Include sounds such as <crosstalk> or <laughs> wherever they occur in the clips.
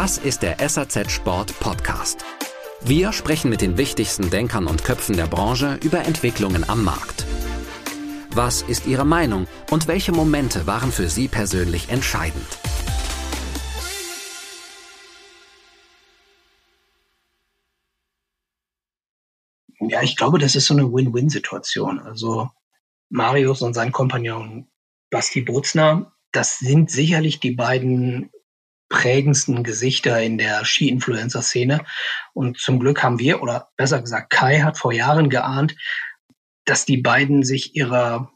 Das ist der SAZ Sport Podcast. Wir sprechen mit den wichtigsten Denkern und Köpfen der Branche über Entwicklungen am Markt. Was ist Ihre Meinung und welche Momente waren für Sie persönlich entscheidend? Ja, ich glaube, das ist so eine Win-Win-Situation. Also Marius und sein Kompagnon Basti Brutzner, das sind sicherlich die beiden prägendsten Gesichter in der Ski-Influencer-Szene. Und zum Glück haben wir, oder besser gesagt, Kai hat vor Jahren geahnt, dass die beiden sich ihrer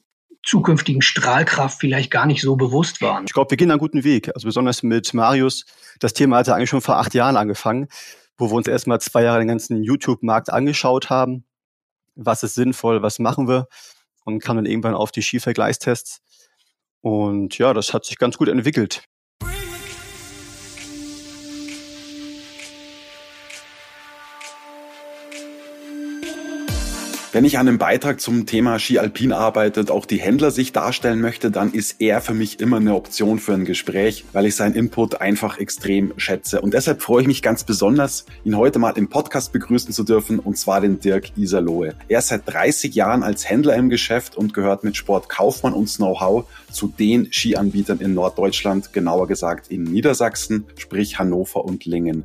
zukünftigen Strahlkraft vielleicht gar nicht so bewusst waren. Ich glaube, wir gehen einen guten Weg. Also besonders mit Marius. Das Thema hat ja eigentlich schon vor acht Jahren angefangen, wo wir uns erstmal zwei Jahre den ganzen YouTube-Markt angeschaut haben. Was ist sinnvoll? Was machen wir? Und kam dann irgendwann auf die Skivergleichstests. Und ja, das hat sich ganz gut entwickelt. Wenn ich an einem Beitrag zum Thema Ski Alpin arbeite und auch die Händler sich darstellen möchte, dann ist er für mich immer eine Option für ein Gespräch, weil ich seinen Input einfach extrem schätze. Und deshalb freue ich mich ganz besonders, ihn heute mal im Podcast begrüßen zu dürfen, und zwar den Dirk Iserlohe. Er ist seit 30 Jahren als Händler im Geschäft und gehört mit Sport Kaufmann und Know-how zu den Skianbietern in Norddeutschland, genauer gesagt in Niedersachsen, sprich Hannover und Lingen.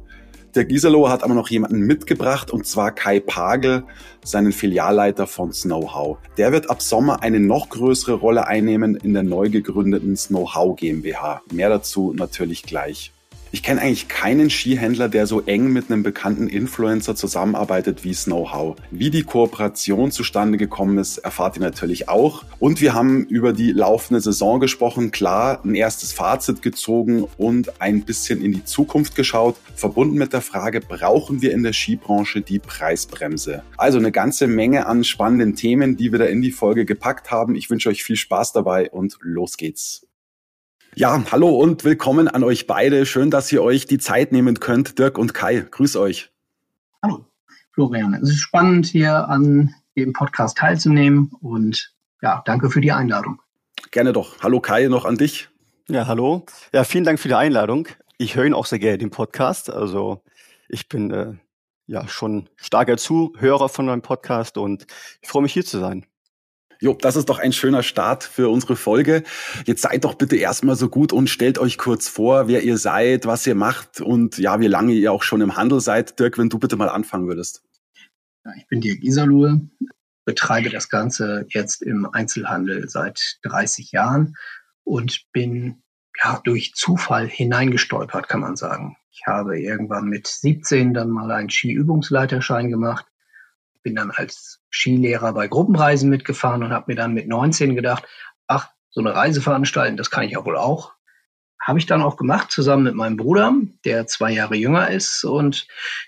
Der Giselo hat aber noch jemanden mitgebracht und zwar Kai Pagel, seinen Filialleiter von Snowhow. Der wird ab Sommer eine noch größere Rolle einnehmen in der neu gegründeten Snowhow GmbH. Mehr dazu natürlich gleich. Ich kenne eigentlich keinen Skihändler, der so eng mit einem bekannten Influencer zusammenarbeitet wie Snowhow. Wie die Kooperation zustande gekommen ist, erfahrt ihr natürlich auch. Und wir haben über die laufende Saison gesprochen, klar, ein erstes Fazit gezogen und ein bisschen in die Zukunft geschaut, verbunden mit der Frage, brauchen wir in der Skibranche die Preisbremse? Also eine ganze Menge an spannenden Themen, die wir da in die Folge gepackt haben. Ich wünsche euch viel Spaß dabei und los geht's. Ja, hallo und willkommen an euch beide. Schön, dass ihr euch die Zeit nehmen könnt, Dirk und Kai. Grüß euch. Hallo, Florian. Es ist spannend, hier an dem Podcast teilzunehmen und ja, danke für die Einladung. Gerne doch. Hallo Kai, noch an dich. Ja, hallo. Ja, vielen Dank für die Einladung. Ich höre ihn auch sehr gerne, den Podcast. Also ich bin äh, ja schon starker Zuhörer von meinem Podcast und ich freue mich hier zu sein. Jo, das ist doch ein schöner Start für unsere Folge. Jetzt seid doch bitte erstmal so gut und stellt euch kurz vor, wer ihr seid, was ihr macht und ja, wie lange ihr auch schon im Handel seid. Dirk, wenn du bitte mal anfangen würdest. Ja, ich bin Dirk Iserlohe, betreibe das Ganze jetzt im Einzelhandel seit 30 Jahren und bin ja durch Zufall hineingestolpert, kann man sagen. Ich habe irgendwann mit 17 dann mal einen Skiübungsleiterschein gemacht bin dann als Skilehrer bei Gruppenreisen mitgefahren und habe mir dann mit 19 gedacht, ach, so eine Reise veranstalten, das kann ich ja wohl auch. Habe ich dann auch gemacht, zusammen mit meinem Bruder, der zwei Jahre jünger ist. Und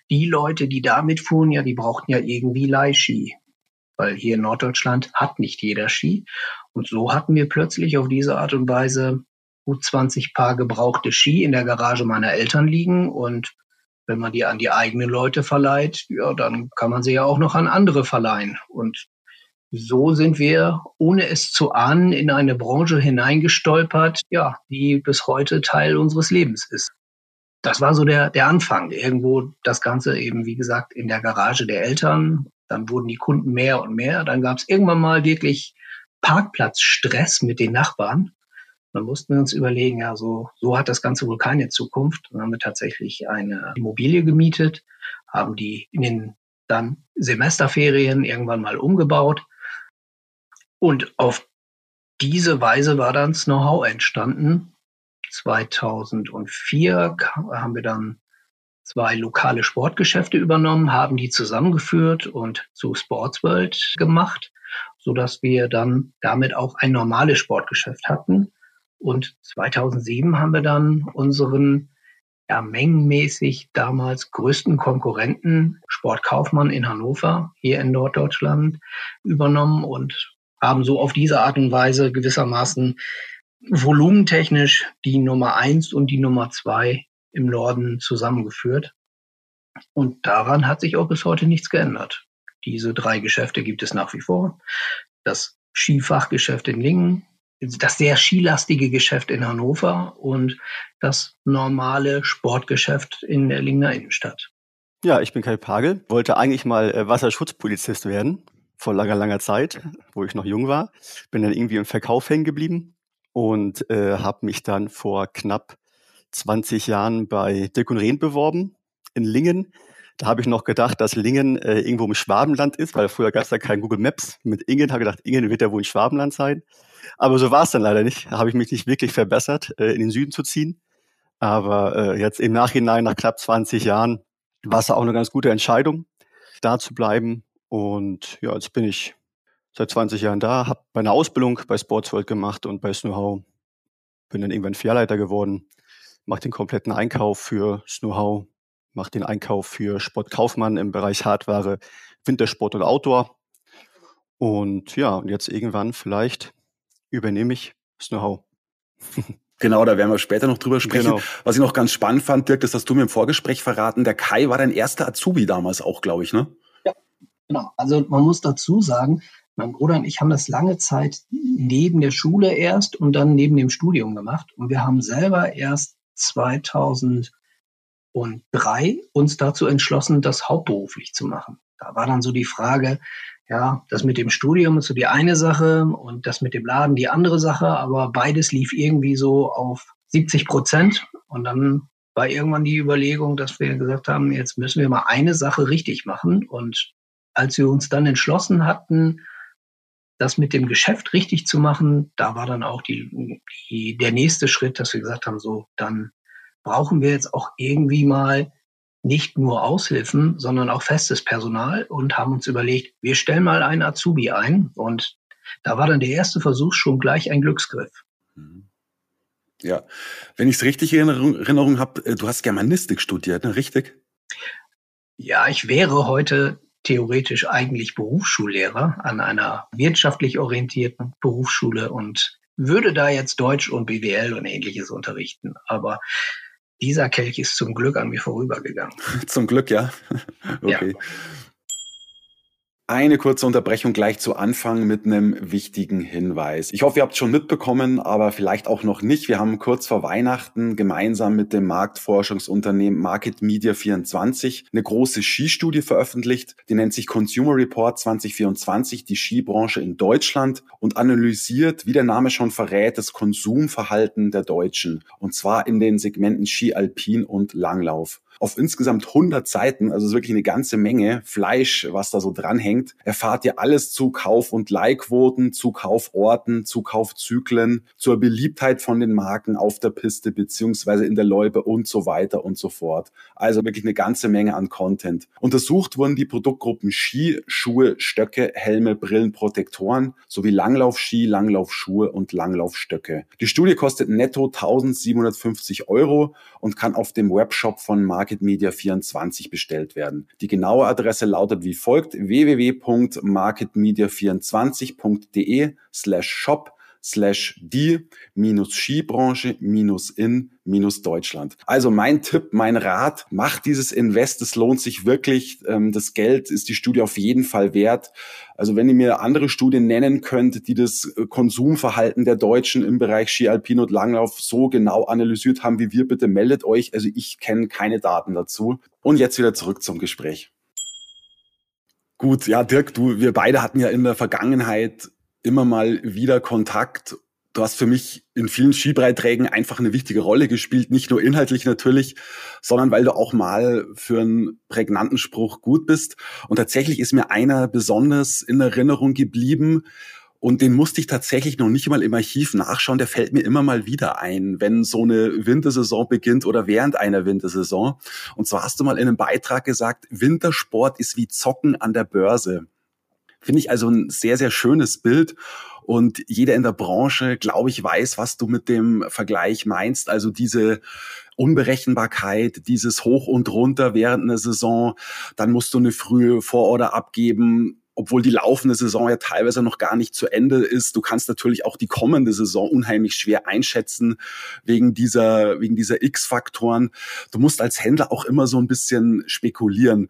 die Leute, die da mitfuhren, ja, die brauchten ja irgendwie Leihski. Weil hier in Norddeutschland hat nicht jeder Ski. Und so hatten wir plötzlich auf diese Art und Weise gut 20 Paar gebrauchte Ski in der Garage meiner Eltern liegen. Und wenn man die an die eigenen Leute verleiht, ja, dann kann man sie ja auch noch an andere verleihen. Und so sind wir, ohne es zu ahnen, in eine Branche hineingestolpert, ja, die bis heute Teil unseres Lebens ist. Das war so der, der Anfang. Irgendwo das Ganze eben, wie gesagt, in der Garage der Eltern. Dann wurden die Kunden mehr und mehr. Dann gab es irgendwann mal wirklich Parkplatzstress mit den Nachbarn. Dann mussten wir uns überlegen, ja, so, so hat das Ganze wohl keine Zukunft. Dann haben wir tatsächlich eine Immobilie gemietet, haben die in den dann Semesterferien irgendwann mal umgebaut. Und auf diese Weise war dann das Know-how entstanden. 2004 haben wir dann zwei lokale Sportgeschäfte übernommen, haben die zusammengeführt und zu Sportsworld gemacht, so dass wir dann damit auch ein normales Sportgeschäft hatten. Und 2007 haben wir dann unseren ja, mengenmäßig damals größten Konkurrenten, Sportkaufmann in Hannover, hier in Norddeutschland, übernommen und haben so auf diese Art und Weise gewissermaßen volumentechnisch die Nummer eins und die Nummer zwei im Norden zusammengeführt. Und daran hat sich auch bis heute nichts geändert. Diese drei Geschäfte gibt es nach wie vor. Das Skifachgeschäft in Lingen, das sehr skilastige Geschäft in Hannover und das normale Sportgeschäft in der Lingner Innenstadt. Ja, ich bin Kai Pagel, wollte eigentlich mal äh, Wasserschutzpolizist werden, vor langer, langer Zeit, wo ich noch jung war. Bin dann irgendwie im Verkauf hängen geblieben und äh, habe mich dann vor knapp 20 Jahren bei Dirk und Rehn beworben in Lingen. Da habe ich noch gedacht, dass Lingen äh, irgendwo im Schwabenland ist, weil früher gab es da kein Google Maps mit Ingen. Habe gedacht, Ingen wird ja wohl ein Schwabenland sein. Aber so war es dann leider nicht. Habe ich mich nicht wirklich verbessert, äh, in den Süden zu ziehen. Aber äh, jetzt im Nachhinein, nach knapp 20 Jahren, war es auch eine ganz gute Entscheidung, da zu bleiben. Und ja, jetzt bin ich seit 20 Jahren da, habe meine Ausbildung bei Sportsworld gemacht und bei Snowhow. Bin dann irgendwann Fährleiter geworden, mache den kompletten Einkauf für Snowhow, mache den Einkauf für Sportkaufmann im Bereich Hardware, Wintersport und Outdoor. Und ja, und jetzt irgendwann vielleicht übernehme ich Snowhow. <laughs> Genau, da werden wir später noch drüber sprechen. Genau. Was ich noch ganz spannend fand, Dirk, das hast du mir im Vorgespräch verraten. Der Kai war dein erster Azubi damals auch, glaube ich, ne? Ja, genau. Also man muss dazu sagen, mein Bruder und ich haben das lange Zeit neben der Schule erst und dann neben dem Studium gemacht. Und wir haben selber erst 2003 uns dazu entschlossen, das hauptberuflich zu machen. Da war dann so die Frage, ja, das mit dem Studium ist so die eine Sache und das mit dem Laden die andere Sache, aber beides lief irgendwie so auf 70 Prozent. Und dann war irgendwann die Überlegung, dass wir gesagt haben, jetzt müssen wir mal eine Sache richtig machen. Und als wir uns dann entschlossen hatten, das mit dem Geschäft richtig zu machen, da war dann auch die, die, der nächste Schritt, dass wir gesagt haben, so, dann brauchen wir jetzt auch irgendwie mal nicht nur Aushilfen, sondern auch festes Personal und haben uns überlegt, wir stellen mal einen Azubi ein. Und da war dann der erste Versuch schon gleich ein Glücksgriff. Mhm. Ja, wenn ich es richtig in Erinnerung habe, äh, du hast Germanistik studiert, ne? richtig? Ja, ich wäre heute theoretisch eigentlich Berufsschullehrer an einer wirtschaftlich orientierten Berufsschule und würde da jetzt Deutsch und BWL und ähnliches unterrichten. Aber dieser Kelch ist zum Glück an mir vorübergegangen. Zum Glück, ja. <laughs> okay. Ja. Eine kurze Unterbrechung gleich zu Anfang mit einem wichtigen Hinweis. Ich hoffe, ihr habt schon mitbekommen, aber vielleicht auch noch nicht. Wir haben kurz vor Weihnachten gemeinsam mit dem Marktforschungsunternehmen Market Media 24 eine große Skistudie veröffentlicht. Die nennt sich Consumer Report 2024, die Skibranche in Deutschland und analysiert, wie der Name schon verrät, das Konsumverhalten der Deutschen. Und zwar in den Segmenten Ski Alpin und Langlauf auf insgesamt 100 Seiten, also wirklich eine ganze Menge Fleisch, was da so dranhängt, erfahrt ihr alles zu Kauf- und Leihquoten, zu Kauforten, zu Kaufzyklen, zur Beliebtheit von den Marken auf der Piste beziehungsweise in der Loipe und so weiter und so fort. Also wirklich eine ganze Menge an Content. Untersucht wurden die Produktgruppen Ski, Schuhe, Stöcke, Helme, Brillen, Protektoren sowie Langlaufski, Langlaufschuhe und Langlaufstöcke. Die Studie kostet netto 1750 Euro und kann auf dem Webshop von Mark Marketmedia24 bestellt werden. Die genaue Adresse lautet wie folgt www.marketmedia24.de slash shop slash die minus Skibranche minus in minus Deutschland. Also mein Tipp, mein Rat, macht dieses Invest, es lohnt sich wirklich. Ähm, das Geld ist die Studie auf jeden Fall wert. Also wenn ihr mir andere Studien nennen könnt, die das äh, Konsumverhalten der Deutschen im Bereich Ski Alpin und Langlauf so genau analysiert haben wie wir, bitte meldet euch. Also ich kenne keine Daten dazu. Und jetzt wieder zurück zum Gespräch. Gut, ja, Dirk, du, wir beide hatten ja in der Vergangenheit immer mal wieder Kontakt. Du hast für mich in vielen Skibeiträgen einfach eine wichtige Rolle gespielt, nicht nur inhaltlich natürlich, sondern weil du auch mal für einen prägnanten Spruch gut bist. Und tatsächlich ist mir einer besonders in Erinnerung geblieben. Und den musste ich tatsächlich noch nicht mal im Archiv nachschauen. Der fällt mir immer mal wieder ein, wenn so eine Wintersaison beginnt oder während einer Wintersaison. Und zwar hast du mal in einem Beitrag gesagt, Wintersport ist wie Zocken an der Börse. Finde ich also ein sehr, sehr schönes Bild. Und jeder in der Branche, glaube ich, weiß, was du mit dem Vergleich meinst. Also diese Unberechenbarkeit, dieses Hoch und runter während einer Saison. Dann musst du eine frühe Vororder abgeben obwohl die laufende Saison ja teilweise noch gar nicht zu Ende ist. Du kannst natürlich auch die kommende Saison unheimlich schwer einschätzen wegen dieser, wegen dieser X-Faktoren. Du musst als Händler auch immer so ein bisschen spekulieren.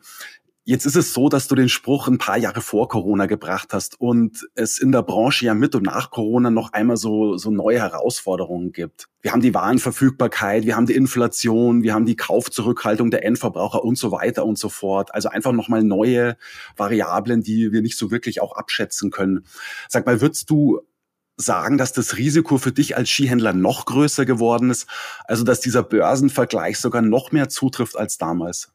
Jetzt ist es so, dass du den Spruch ein paar Jahre vor Corona gebracht hast und es in der Branche ja mit und nach Corona noch einmal so, so neue Herausforderungen gibt. Wir haben die Warenverfügbarkeit, wir haben die Inflation, wir haben die Kaufzurückhaltung der Endverbraucher und so weiter und so fort. Also einfach nochmal neue Variablen, die wir nicht so wirklich auch abschätzen können. Sag mal, würdest du sagen, dass das Risiko für dich als Skihändler noch größer geworden ist? Also dass dieser Börsenvergleich sogar noch mehr zutrifft als damals?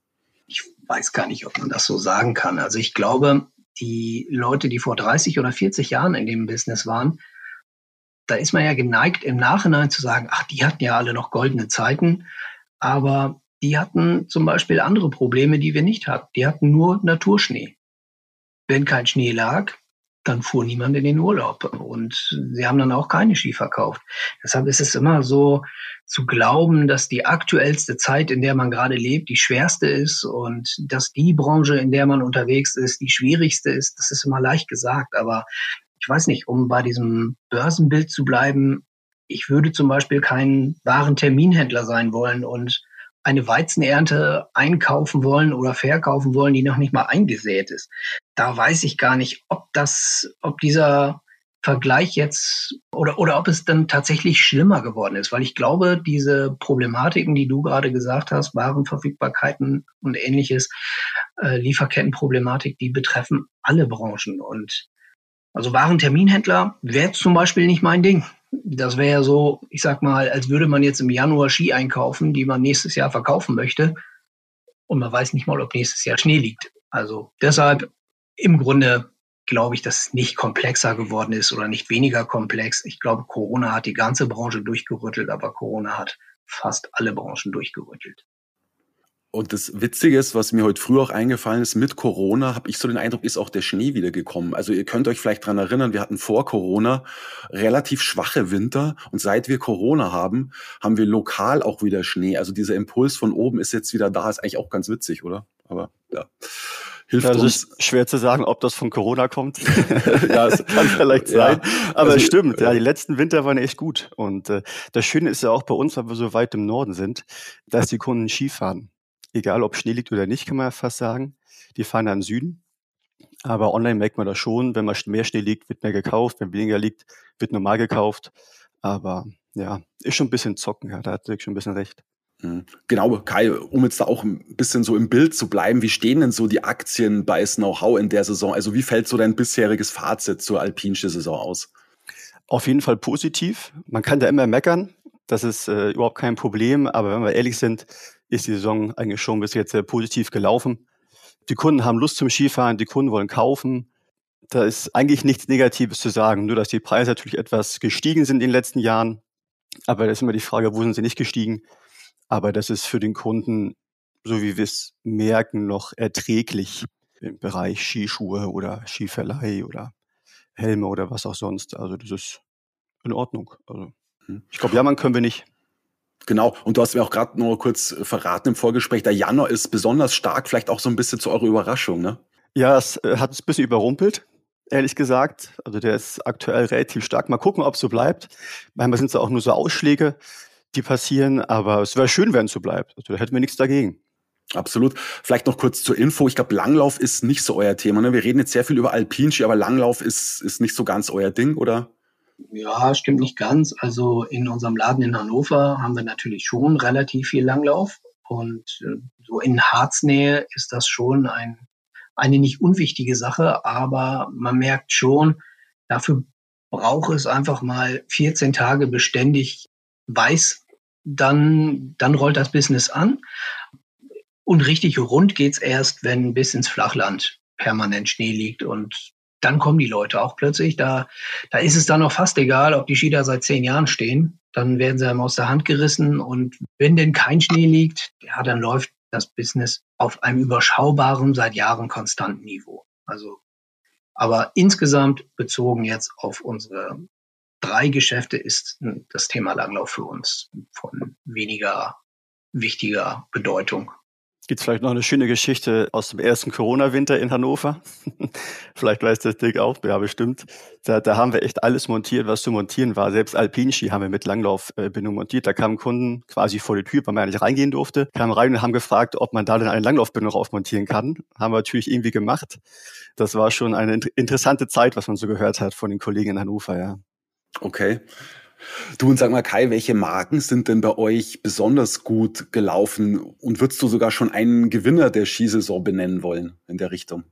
Ich weiß gar nicht, ob man das so sagen kann. Also ich glaube, die Leute, die vor 30 oder 40 Jahren in dem Business waren, da ist man ja geneigt, im Nachhinein zu sagen, ach, die hatten ja alle noch goldene Zeiten, aber die hatten zum Beispiel andere Probleme, die wir nicht hatten. Die hatten nur Naturschnee. Wenn kein Schnee lag, dann fuhr niemand in den Urlaub und sie haben dann auch keine Ski verkauft. Deshalb ist es immer so zu glauben, dass die aktuellste Zeit, in der man gerade lebt, die schwerste ist und dass die Branche, in der man unterwegs ist, die schwierigste ist. Das ist immer leicht gesagt, aber ich weiß nicht, um bei diesem Börsenbild zu bleiben, ich würde zum Beispiel kein wahren Terminhändler sein wollen und eine Weizenernte einkaufen wollen oder verkaufen wollen, die noch nicht mal eingesät ist. Da weiß ich gar nicht, ob das, ob dieser Vergleich jetzt oder, oder ob es dann tatsächlich schlimmer geworden ist, weil ich glaube, diese Problematiken, die du gerade gesagt hast, Warenverfügbarkeiten und ähnliches, äh, Lieferkettenproblematik, die betreffen alle Branchen. Und also Warenterminhändler wäre zum Beispiel nicht mein Ding das wäre ja so, ich sag mal, als würde man jetzt im Januar Ski einkaufen, die man nächstes Jahr verkaufen möchte. Und man weiß nicht mal, ob nächstes Jahr Schnee liegt. Also deshalb im Grunde glaube ich, dass es nicht komplexer geworden ist oder nicht weniger komplex. Ich glaube, Corona hat die ganze Branche durchgerüttelt, aber Corona hat fast alle Branchen durchgerüttelt. Und das Witzige ist, was mir heute früh auch eingefallen ist, mit Corona habe ich so den Eindruck, ist auch der Schnee wieder gekommen. Also ihr könnt euch vielleicht dran erinnern, wir hatten vor Corona relativ schwache Winter und seit wir Corona haben, haben wir lokal auch wieder Schnee. Also dieser Impuls von oben ist jetzt wieder da, ist eigentlich auch ganz witzig, oder? Aber ja. Hilft ja, also uns. ist schwer zu sagen, ob das von Corona kommt. <laughs> ja, es <laughs> kann vielleicht sein. Ja, aber also, es stimmt, ja, die letzten Winter waren echt gut. Und äh, das Schöne ist ja auch bei uns, weil wir so weit im Norden sind, dass die Kunden Skifahren egal ob Schnee liegt oder nicht, kann man ja fast sagen. Die fahren dann Süden. Aber online merkt man das schon, wenn man mehr Schnee liegt, wird mehr gekauft, wenn weniger liegt, wird normal gekauft. Aber ja, ist schon ein bisschen zocken, ja, da hat Dirk schon ein bisschen recht. Mhm. Genau, Kai, um jetzt da auch ein bisschen so im Bild zu bleiben, wie stehen denn so die Aktien bei Know-how in der Saison? Also wie fällt so dein bisheriges Fazit zur alpinischen Saison aus? Auf jeden Fall positiv. Man kann da immer meckern, das ist äh, überhaupt kein Problem, aber wenn wir ehrlich sind, ist die Saison eigentlich schon bis jetzt sehr positiv gelaufen. Die Kunden haben Lust zum Skifahren, die Kunden wollen kaufen. Da ist eigentlich nichts Negatives zu sagen, nur dass die Preise natürlich etwas gestiegen sind in den letzten Jahren. Aber da ist immer die Frage, wo sind sie nicht gestiegen? Aber das ist für den Kunden, so wie wir es merken, noch erträglich im Bereich Skischuhe oder Skiverleih oder Helme oder was auch sonst. Also das ist in Ordnung. Also hm. ich glaube, jammern können wir nicht. Genau, und du hast mir auch gerade nur kurz verraten im Vorgespräch, der Januar ist besonders stark, vielleicht auch so ein bisschen zu eurer Überraschung, ne? Ja, es äh, hat uns ein bisschen überrumpelt, ehrlich gesagt. Also der ist aktuell relativ stark. Mal gucken, ob es so bleibt. Manchmal sind es auch nur so Ausschläge, die passieren, aber es wäre schön, wenn es so bleibt. Also da hätten wir nichts dagegen. Absolut. Vielleicht noch kurz zur Info. Ich glaube, Langlauf ist nicht so euer Thema. Ne? Wir reden jetzt sehr viel über Alpinski, aber Langlauf ist, ist nicht so ganz euer Ding, oder? Ja, stimmt nicht ganz. Also in unserem Laden in Hannover haben wir natürlich schon relativ viel Langlauf. Und äh, so in Harznähe ist das schon ein, eine nicht unwichtige Sache, aber man merkt schon, dafür braucht es einfach mal 14 Tage beständig weiß, dann, dann rollt das Business an. Und richtig rund geht's erst, wenn bis ins Flachland permanent Schnee liegt und dann kommen die Leute auch plötzlich. Da, da ist es dann auch fast egal, ob die Ski da seit zehn Jahren stehen. Dann werden sie einem aus der Hand gerissen. Und wenn denn kein Schnee liegt, ja, dann läuft das Business auf einem überschaubaren, seit Jahren konstanten Niveau. Also, aber insgesamt bezogen jetzt auf unsere drei Geschäfte ist das Thema Langlauf für uns von weniger wichtiger Bedeutung. Gibt es vielleicht noch eine schöne Geschichte aus dem ersten Corona-Winter in Hannover? <laughs> vielleicht weiß das Dick auch, ja bestimmt. Da, da haben wir echt alles montiert, was zu montieren war. Selbst Alpinski haben wir mit Langlaufbindung montiert. Da kamen Kunden quasi vor die Tür, weil man ja nicht reingehen durfte, kamen rein und haben gefragt, ob man da denn eine Langlaufbindung aufmontieren kann. Haben wir natürlich irgendwie gemacht. Das war schon eine interessante Zeit, was man so gehört hat von den Kollegen in Hannover, ja. Okay. Du und sag mal, Kai, welche Marken sind denn bei euch besonders gut gelaufen? Und würdest du sogar schon einen Gewinner der Skisaison benennen wollen in der Richtung?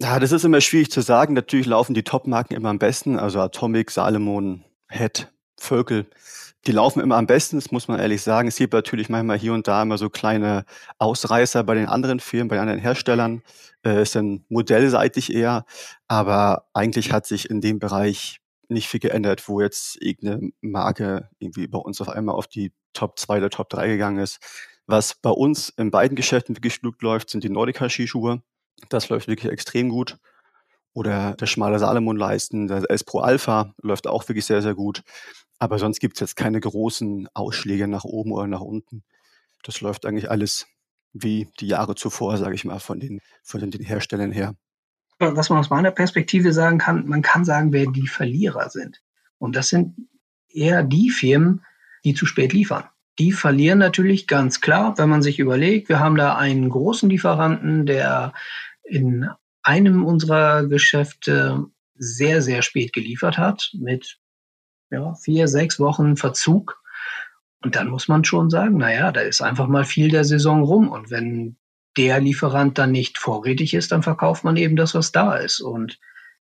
Ja, das ist immer schwierig zu sagen. Natürlich laufen die Top-Marken immer am besten. Also Atomic, Salomon, Head, Völkel. Die laufen immer am besten, das muss man ehrlich sagen. Es gibt natürlich manchmal hier und da immer so kleine Ausreißer bei den anderen Firmen, bei den anderen Herstellern. Äh, ist dann modellseitig eher. Aber eigentlich hat sich in dem Bereich nicht viel geändert, wo jetzt irgendeine Marke irgendwie bei uns auf einmal auf die Top 2 oder Top 3 gegangen ist. Was bei uns in beiden Geschäften wirklich gut läuft, sind die Nordica-Skischuhe. Das läuft wirklich extrem gut. Oder der schmale Salomon-Leisten, der S Pro Alpha läuft auch wirklich sehr, sehr gut. Aber sonst gibt es jetzt keine großen Ausschläge nach oben oder nach unten. Das läuft eigentlich alles wie die Jahre zuvor, sage ich mal, von den, von den Herstellern her was man aus meiner Perspektive sagen kann, man kann sagen, wer die Verlierer sind. Und das sind eher die Firmen, die zu spät liefern. Die verlieren natürlich ganz klar, wenn man sich überlegt, wir haben da einen großen Lieferanten, der in einem unserer Geschäfte sehr, sehr spät geliefert hat, mit ja, vier, sechs Wochen Verzug. Und dann muss man schon sagen, naja, da ist einfach mal viel der Saison rum. Und wenn der Lieferant dann nicht vorrätig ist, dann verkauft man eben das, was da ist. Und,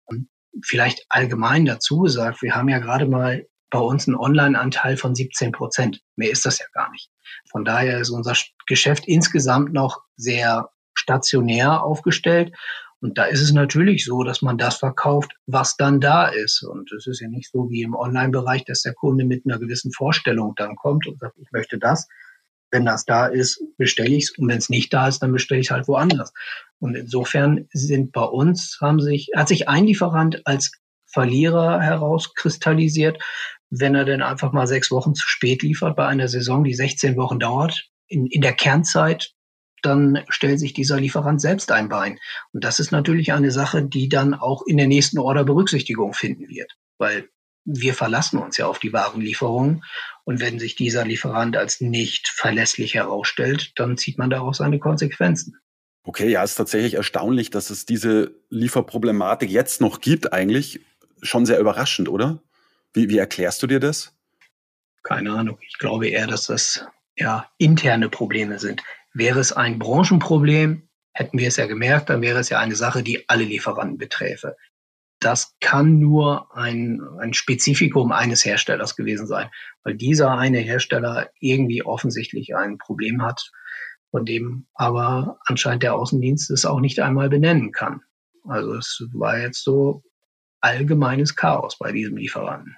und vielleicht allgemein dazu gesagt, wir haben ja gerade mal bei uns einen Online-Anteil von 17 Prozent. Mehr ist das ja gar nicht. Von daher ist unser Geschäft insgesamt noch sehr stationär aufgestellt. Und da ist es natürlich so, dass man das verkauft, was dann da ist. Und es ist ja nicht so wie im Online-Bereich, dass der Kunde mit einer gewissen Vorstellung dann kommt und sagt, ich möchte das, wenn das da ist, bestelle ich es. Und wenn es nicht da ist, dann bestelle ich halt woanders. Und insofern sind bei uns, haben sich, hat sich ein Lieferant als Verlierer herauskristallisiert, wenn er denn einfach mal sechs Wochen zu spät liefert bei einer Saison, die 16 Wochen dauert, in, in der Kernzeit, dann stellt sich dieser Lieferant selbst ein Bein. Und das ist natürlich eine Sache, die dann auch in der nächsten Order Berücksichtigung finden wird. Weil wir verlassen uns ja auf die Warenlieferungen. Und wenn sich dieser Lieferant als nicht verlässlich herausstellt, dann zieht man daraus seine Konsequenzen. Okay, ja, es ist tatsächlich erstaunlich, dass es diese Lieferproblematik jetzt noch gibt, eigentlich. Schon sehr überraschend, oder? Wie, wie erklärst du dir das? Keine Ahnung. Ich glaube eher, dass das ja interne Probleme sind. Wäre es ein Branchenproblem, hätten wir es ja gemerkt, dann wäre es ja eine Sache, die alle Lieferanten beträfe das kann nur ein, ein Spezifikum eines Herstellers gewesen sein, weil dieser eine Hersteller irgendwie offensichtlich ein Problem hat, von dem aber anscheinend der Außendienst es auch nicht einmal benennen kann. Also es war jetzt so allgemeines Chaos bei diesem Lieferanten.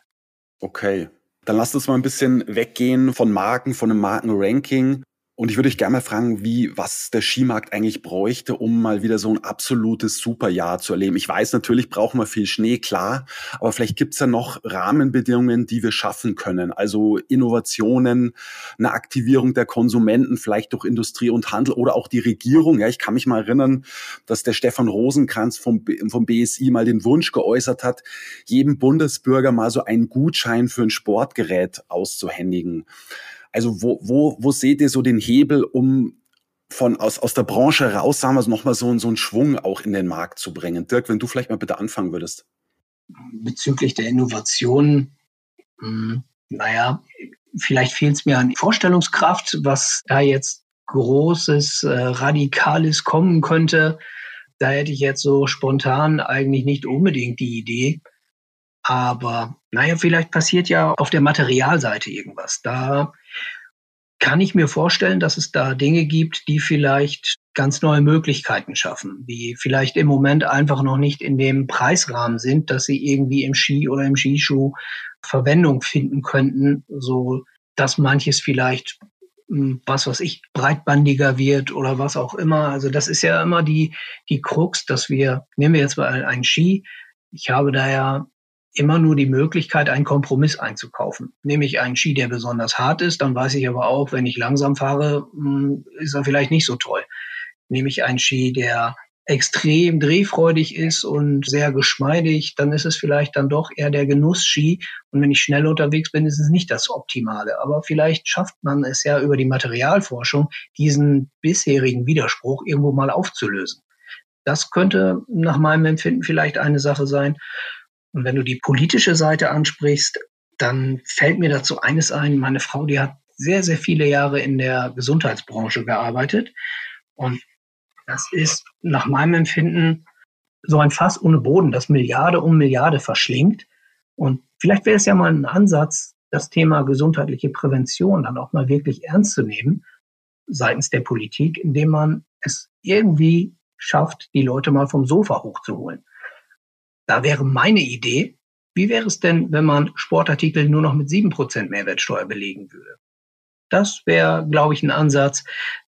Okay. Dann lasst uns mal ein bisschen weggehen von Marken, von einem Markenranking und ich würde dich gerne mal fragen, wie, was der Skimarkt eigentlich bräuchte, um mal wieder so ein absolutes Superjahr zu erleben. Ich weiß, natürlich brauchen wir viel Schnee, klar, aber vielleicht gibt's ja noch Rahmenbedingungen, die wir schaffen können. Also Innovationen, eine Aktivierung der Konsumenten, vielleicht durch Industrie und Handel oder auch die Regierung. Ja, ich kann mich mal erinnern, dass der Stefan Rosenkranz vom, vom BSI mal den Wunsch geäußert hat, jedem Bundesbürger mal so einen Gutschein für ein Sportgerät auszuhändigen. Also wo, wo, wo seht ihr so den Hebel, um von aus, aus der Branche raus, sagen wir es, nochmal so, so einen Schwung auch in den Markt zu bringen? Dirk, wenn du vielleicht mal bitte anfangen würdest. Bezüglich der Innovation, hm, naja, vielleicht fehlt es mir an Vorstellungskraft, was da jetzt Großes, äh, Radikales kommen könnte. Da hätte ich jetzt so spontan eigentlich nicht unbedingt die Idee. Aber naja, vielleicht passiert ja auf der Materialseite irgendwas. Da kann ich mir vorstellen, dass es da Dinge gibt, die vielleicht ganz neue Möglichkeiten schaffen, die vielleicht im Moment einfach noch nicht in dem Preisrahmen sind, dass sie irgendwie im Ski oder im Skischuh Verwendung finden könnten, so dass manches vielleicht hm, was weiß ich, breitbandiger wird oder was auch immer. Also das ist ja immer die, die Krux, dass wir, nehmen wir jetzt mal einen Ski. Ich habe da ja immer nur die Möglichkeit, einen Kompromiss einzukaufen. Nehme ich einen Ski, der besonders hart ist, dann weiß ich aber auch, wenn ich langsam fahre, hm, ist er vielleicht nicht so toll. Nehme ich einen Ski, der extrem drehfreudig ist und sehr geschmeidig, dann ist es vielleicht dann doch eher der Genussski. Und wenn ich schnell unterwegs bin, ist es nicht das Optimale. Aber vielleicht schafft man es ja über die Materialforschung, diesen bisherigen Widerspruch irgendwo mal aufzulösen. Das könnte nach meinem Empfinden vielleicht eine Sache sein. Und wenn du die politische Seite ansprichst, dann fällt mir dazu eines ein. Meine Frau, die hat sehr, sehr viele Jahre in der Gesundheitsbranche gearbeitet. Und das ist nach meinem Empfinden so ein Fass ohne Boden, das Milliarde um Milliarde verschlingt. Und vielleicht wäre es ja mal ein Ansatz, das Thema gesundheitliche Prävention dann auch mal wirklich ernst zu nehmen seitens der Politik, indem man es irgendwie schafft, die Leute mal vom Sofa hochzuholen. Da wäre meine Idee, wie wäre es denn, wenn man Sportartikel nur noch mit sieben Prozent Mehrwertsteuer belegen würde? Das wäre, glaube ich, ein Ansatz.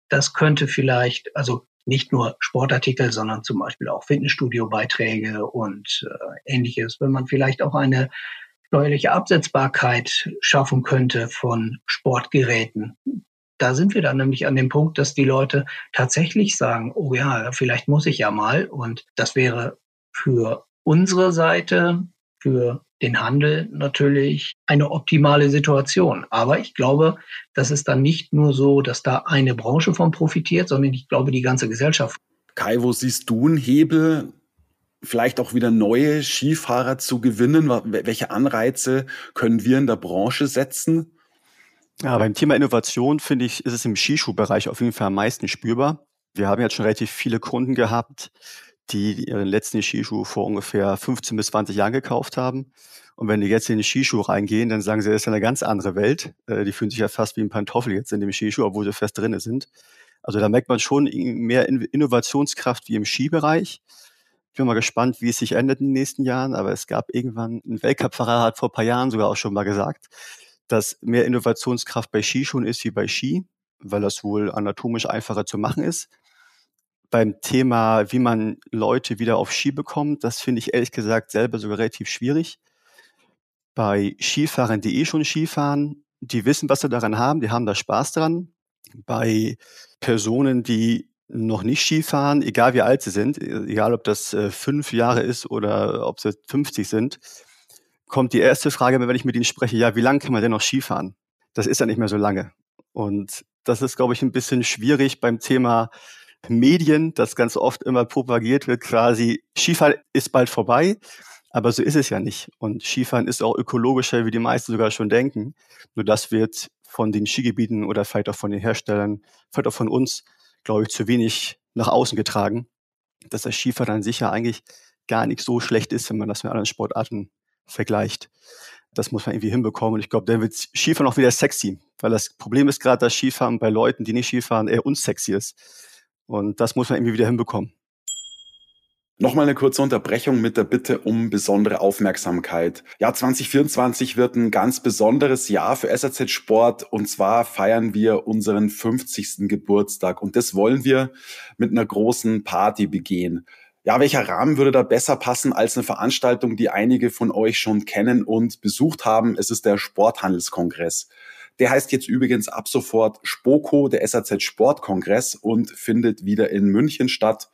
Das könnte vielleicht, also nicht nur Sportartikel, sondern zum Beispiel auch Fitnessstudio-Beiträge und äh, ähnliches, wenn man vielleicht auch eine steuerliche Absetzbarkeit schaffen könnte von Sportgeräten. Da sind wir dann nämlich an dem Punkt, dass die Leute tatsächlich sagen, oh ja, vielleicht muss ich ja mal. Und das wäre für unsere Seite, für den Handel natürlich eine optimale Situation. Aber ich glaube, das ist dann nicht nur so, dass da eine Branche von profitiert, sondern ich glaube, die ganze Gesellschaft. Kai, wo siehst du einen Hebel, vielleicht auch wieder neue Skifahrer zu gewinnen? Welche Anreize können wir in der Branche setzen? Ja, beim Thema Innovation finde ich, ist es im Skischuhbereich auf jeden Fall am meisten spürbar. Wir haben jetzt schon relativ viele Kunden gehabt, die ihren letzten Skischuh vor ungefähr 15 bis 20 Jahren gekauft haben. Und wenn die jetzt in den Skischuh reingehen, dann sagen sie, das ist eine ganz andere Welt. Äh, die fühlen sich ja fast wie ein Pantoffel jetzt in dem Skischuh, obwohl sie fest drinne sind. Also da merkt man schon mehr Innovationskraft wie im Skibereich. Ich bin mal gespannt, wie es sich ändert in den nächsten Jahren. Aber es gab irgendwann, ein Weltcup-Fahrer hat vor ein paar Jahren sogar auch schon mal gesagt, dass mehr Innovationskraft bei Skischuhen ist wie bei Ski, weil das wohl anatomisch einfacher zu machen ist beim Thema, wie man Leute wieder auf Ski bekommt, das finde ich ehrlich gesagt selber sogar relativ schwierig. Bei Skifahrern, die eh schon Skifahren, die wissen, was sie daran haben, die haben da Spaß dran. Bei Personen, die noch nicht Skifahren, egal wie alt sie sind, egal ob das äh, fünf Jahre ist oder ob sie 50 sind, kommt die erste Frage, wenn ich mit ihnen spreche, ja, wie lange kann man denn noch Skifahren? Das ist ja nicht mehr so lange. Und das ist, glaube ich, ein bisschen schwierig beim Thema Medien, das ganz oft immer propagiert wird, quasi Skifahren ist bald vorbei. Aber so ist es ja nicht. Und Skifahren ist auch ökologischer, wie die meisten sogar schon denken. Nur das wird von den Skigebieten oder vielleicht auch von den Herstellern, vielleicht auch von uns, glaube ich, zu wenig nach außen getragen. Dass das Skifahren an sich ja eigentlich gar nicht so schlecht ist, wenn man das mit anderen Sportarten vergleicht. Das muss man irgendwie hinbekommen. Und ich glaube, dann wird Skifahren auch wieder sexy. Weil das Problem ist gerade, dass Skifahren bei Leuten, die nicht Skifahren, eher unsexy ist. Und das muss man irgendwie wieder hinbekommen. Nochmal eine kurze Unterbrechung mit der Bitte um besondere Aufmerksamkeit. Ja, 2024 wird ein ganz besonderes Jahr für SAZ Sport und zwar feiern wir unseren 50. Geburtstag und das wollen wir mit einer großen Party begehen. Ja, welcher Rahmen würde da besser passen als eine Veranstaltung, die einige von euch schon kennen und besucht haben? Es ist der Sporthandelskongress. Der heißt jetzt übrigens ab sofort Spoko, der SAZ Sportkongress und findet wieder in München statt,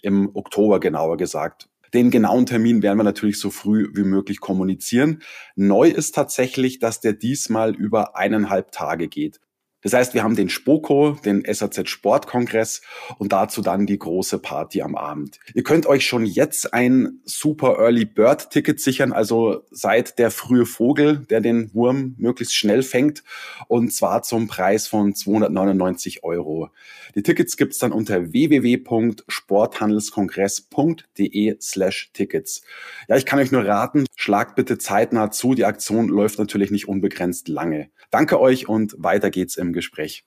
im Oktober genauer gesagt. Den genauen Termin werden wir natürlich so früh wie möglich kommunizieren. Neu ist tatsächlich, dass der diesmal über eineinhalb Tage geht. Das heißt, wir haben den Spoko, den SAZ Sportkongress und dazu dann die große Party am Abend. Ihr könnt euch schon jetzt ein Super Early Bird Ticket sichern, also seid der frühe Vogel, der den Wurm möglichst schnell fängt und zwar zum Preis von 299 Euro. Die Tickets gibt's dann unter www.sporthandelskongress.de slash Tickets. Ja, ich kann euch nur raten, schlagt bitte zeitnah zu. Die Aktion läuft natürlich nicht unbegrenzt lange. Danke euch und weiter geht's im Gespräch.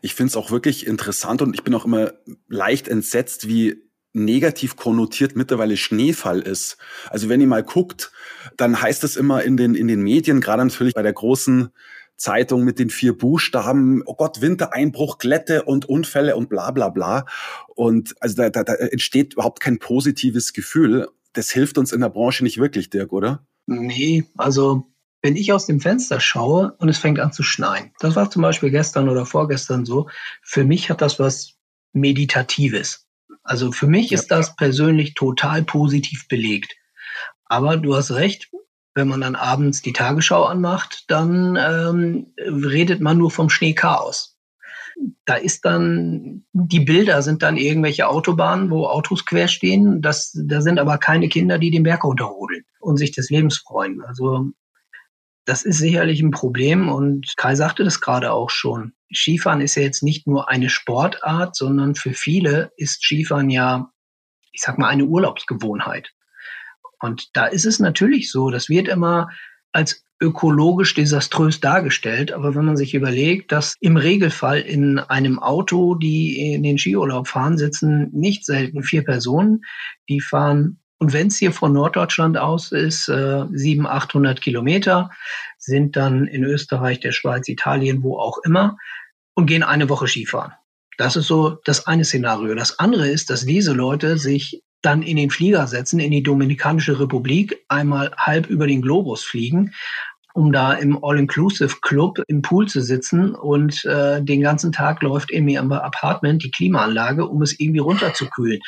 Ich finde es auch wirklich interessant und ich bin auch immer leicht entsetzt, wie negativ konnotiert mittlerweile Schneefall ist. Also wenn ihr mal guckt, dann heißt es immer in den, in den Medien, gerade natürlich bei der großen Zeitung mit den vier Buchstaben, oh Gott, Wintereinbruch, Glätte und Unfälle und bla bla bla. Und also da, da, da entsteht überhaupt kein positives Gefühl das hilft uns in der Branche nicht wirklich, Dirk, oder? Nee, also wenn ich aus dem Fenster schaue und es fängt an zu schneien, das war zum Beispiel gestern oder vorgestern so, für mich hat das was Meditatives. Also für mich ja. ist das persönlich total positiv belegt. Aber du hast recht, wenn man dann abends die Tagesschau anmacht, dann ähm, redet man nur vom Schneechaos. Da ist dann, die Bilder sind dann irgendwelche Autobahnen, wo Autos quer stehen. Das, da sind aber keine Kinder, die den Berg runterrodeln und sich des Lebens freuen. Also das ist sicherlich ein Problem und Kai sagte das gerade auch schon. Skifahren ist ja jetzt nicht nur eine Sportart, sondern für viele ist Skifahren ja, ich sag mal, eine Urlaubsgewohnheit. Und da ist es natürlich so, das wird immer als ökologisch desaströs dargestellt. Aber wenn man sich überlegt, dass im Regelfall in einem Auto, die in den Skiurlaub fahren, sitzen nicht selten vier Personen, die fahren und wenn es hier von Norddeutschland aus ist, äh, 700, 800 Kilometer, sind dann in Österreich, der Schweiz, Italien, wo auch immer und gehen eine Woche Skifahren. Das ist so das eine Szenario. Das andere ist, dass diese Leute sich dann in den Flieger setzen, in die Dominikanische Republik, einmal halb über den Globus fliegen, um da im All-Inclusive-Club im Pool zu sitzen und äh, den ganzen Tag läuft in mir im Apartment die Klimaanlage, um es irgendwie runterzukühlen.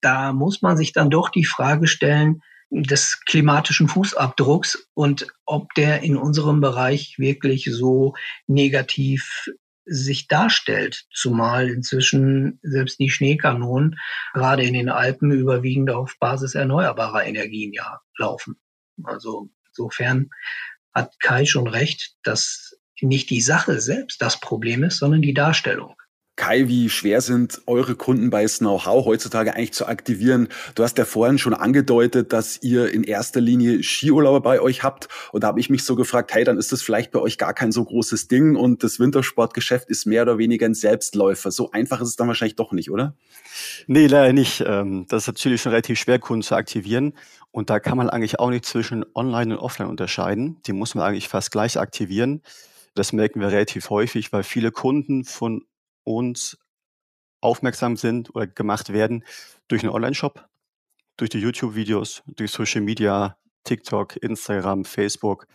Da muss man sich dann doch die Frage stellen, des klimatischen Fußabdrucks und ob der in unserem Bereich wirklich so negativ sich darstellt, zumal inzwischen selbst die Schneekanonen gerade in den Alpen überwiegend auf Basis erneuerbarer Energien ja laufen. Also insofern hat Kai schon recht, dass nicht die Sache selbst das Problem ist, sondern die Darstellung. Kai, wie schwer sind eure Kunden bei Know-how heutzutage eigentlich zu aktivieren? Du hast ja vorhin schon angedeutet, dass ihr in erster Linie Skiurlauber bei euch habt. Und da habe ich mich so gefragt, hey, dann ist das vielleicht bei euch gar kein so großes Ding und das Wintersportgeschäft ist mehr oder weniger ein Selbstläufer. So einfach ist es dann wahrscheinlich doch nicht, oder? Nee, leider nicht. Ähm, das ist natürlich schon relativ schwer, Kunden zu aktivieren. Und da kann man eigentlich auch nicht zwischen Online und Offline unterscheiden. Die muss man eigentlich fast gleich aktivieren. Das merken wir relativ häufig, weil viele Kunden von uns aufmerksam sind oder gemacht werden durch einen Online-Shop, durch die YouTube-Videos, durch Social Media, TikTok, Instagram, Facebook.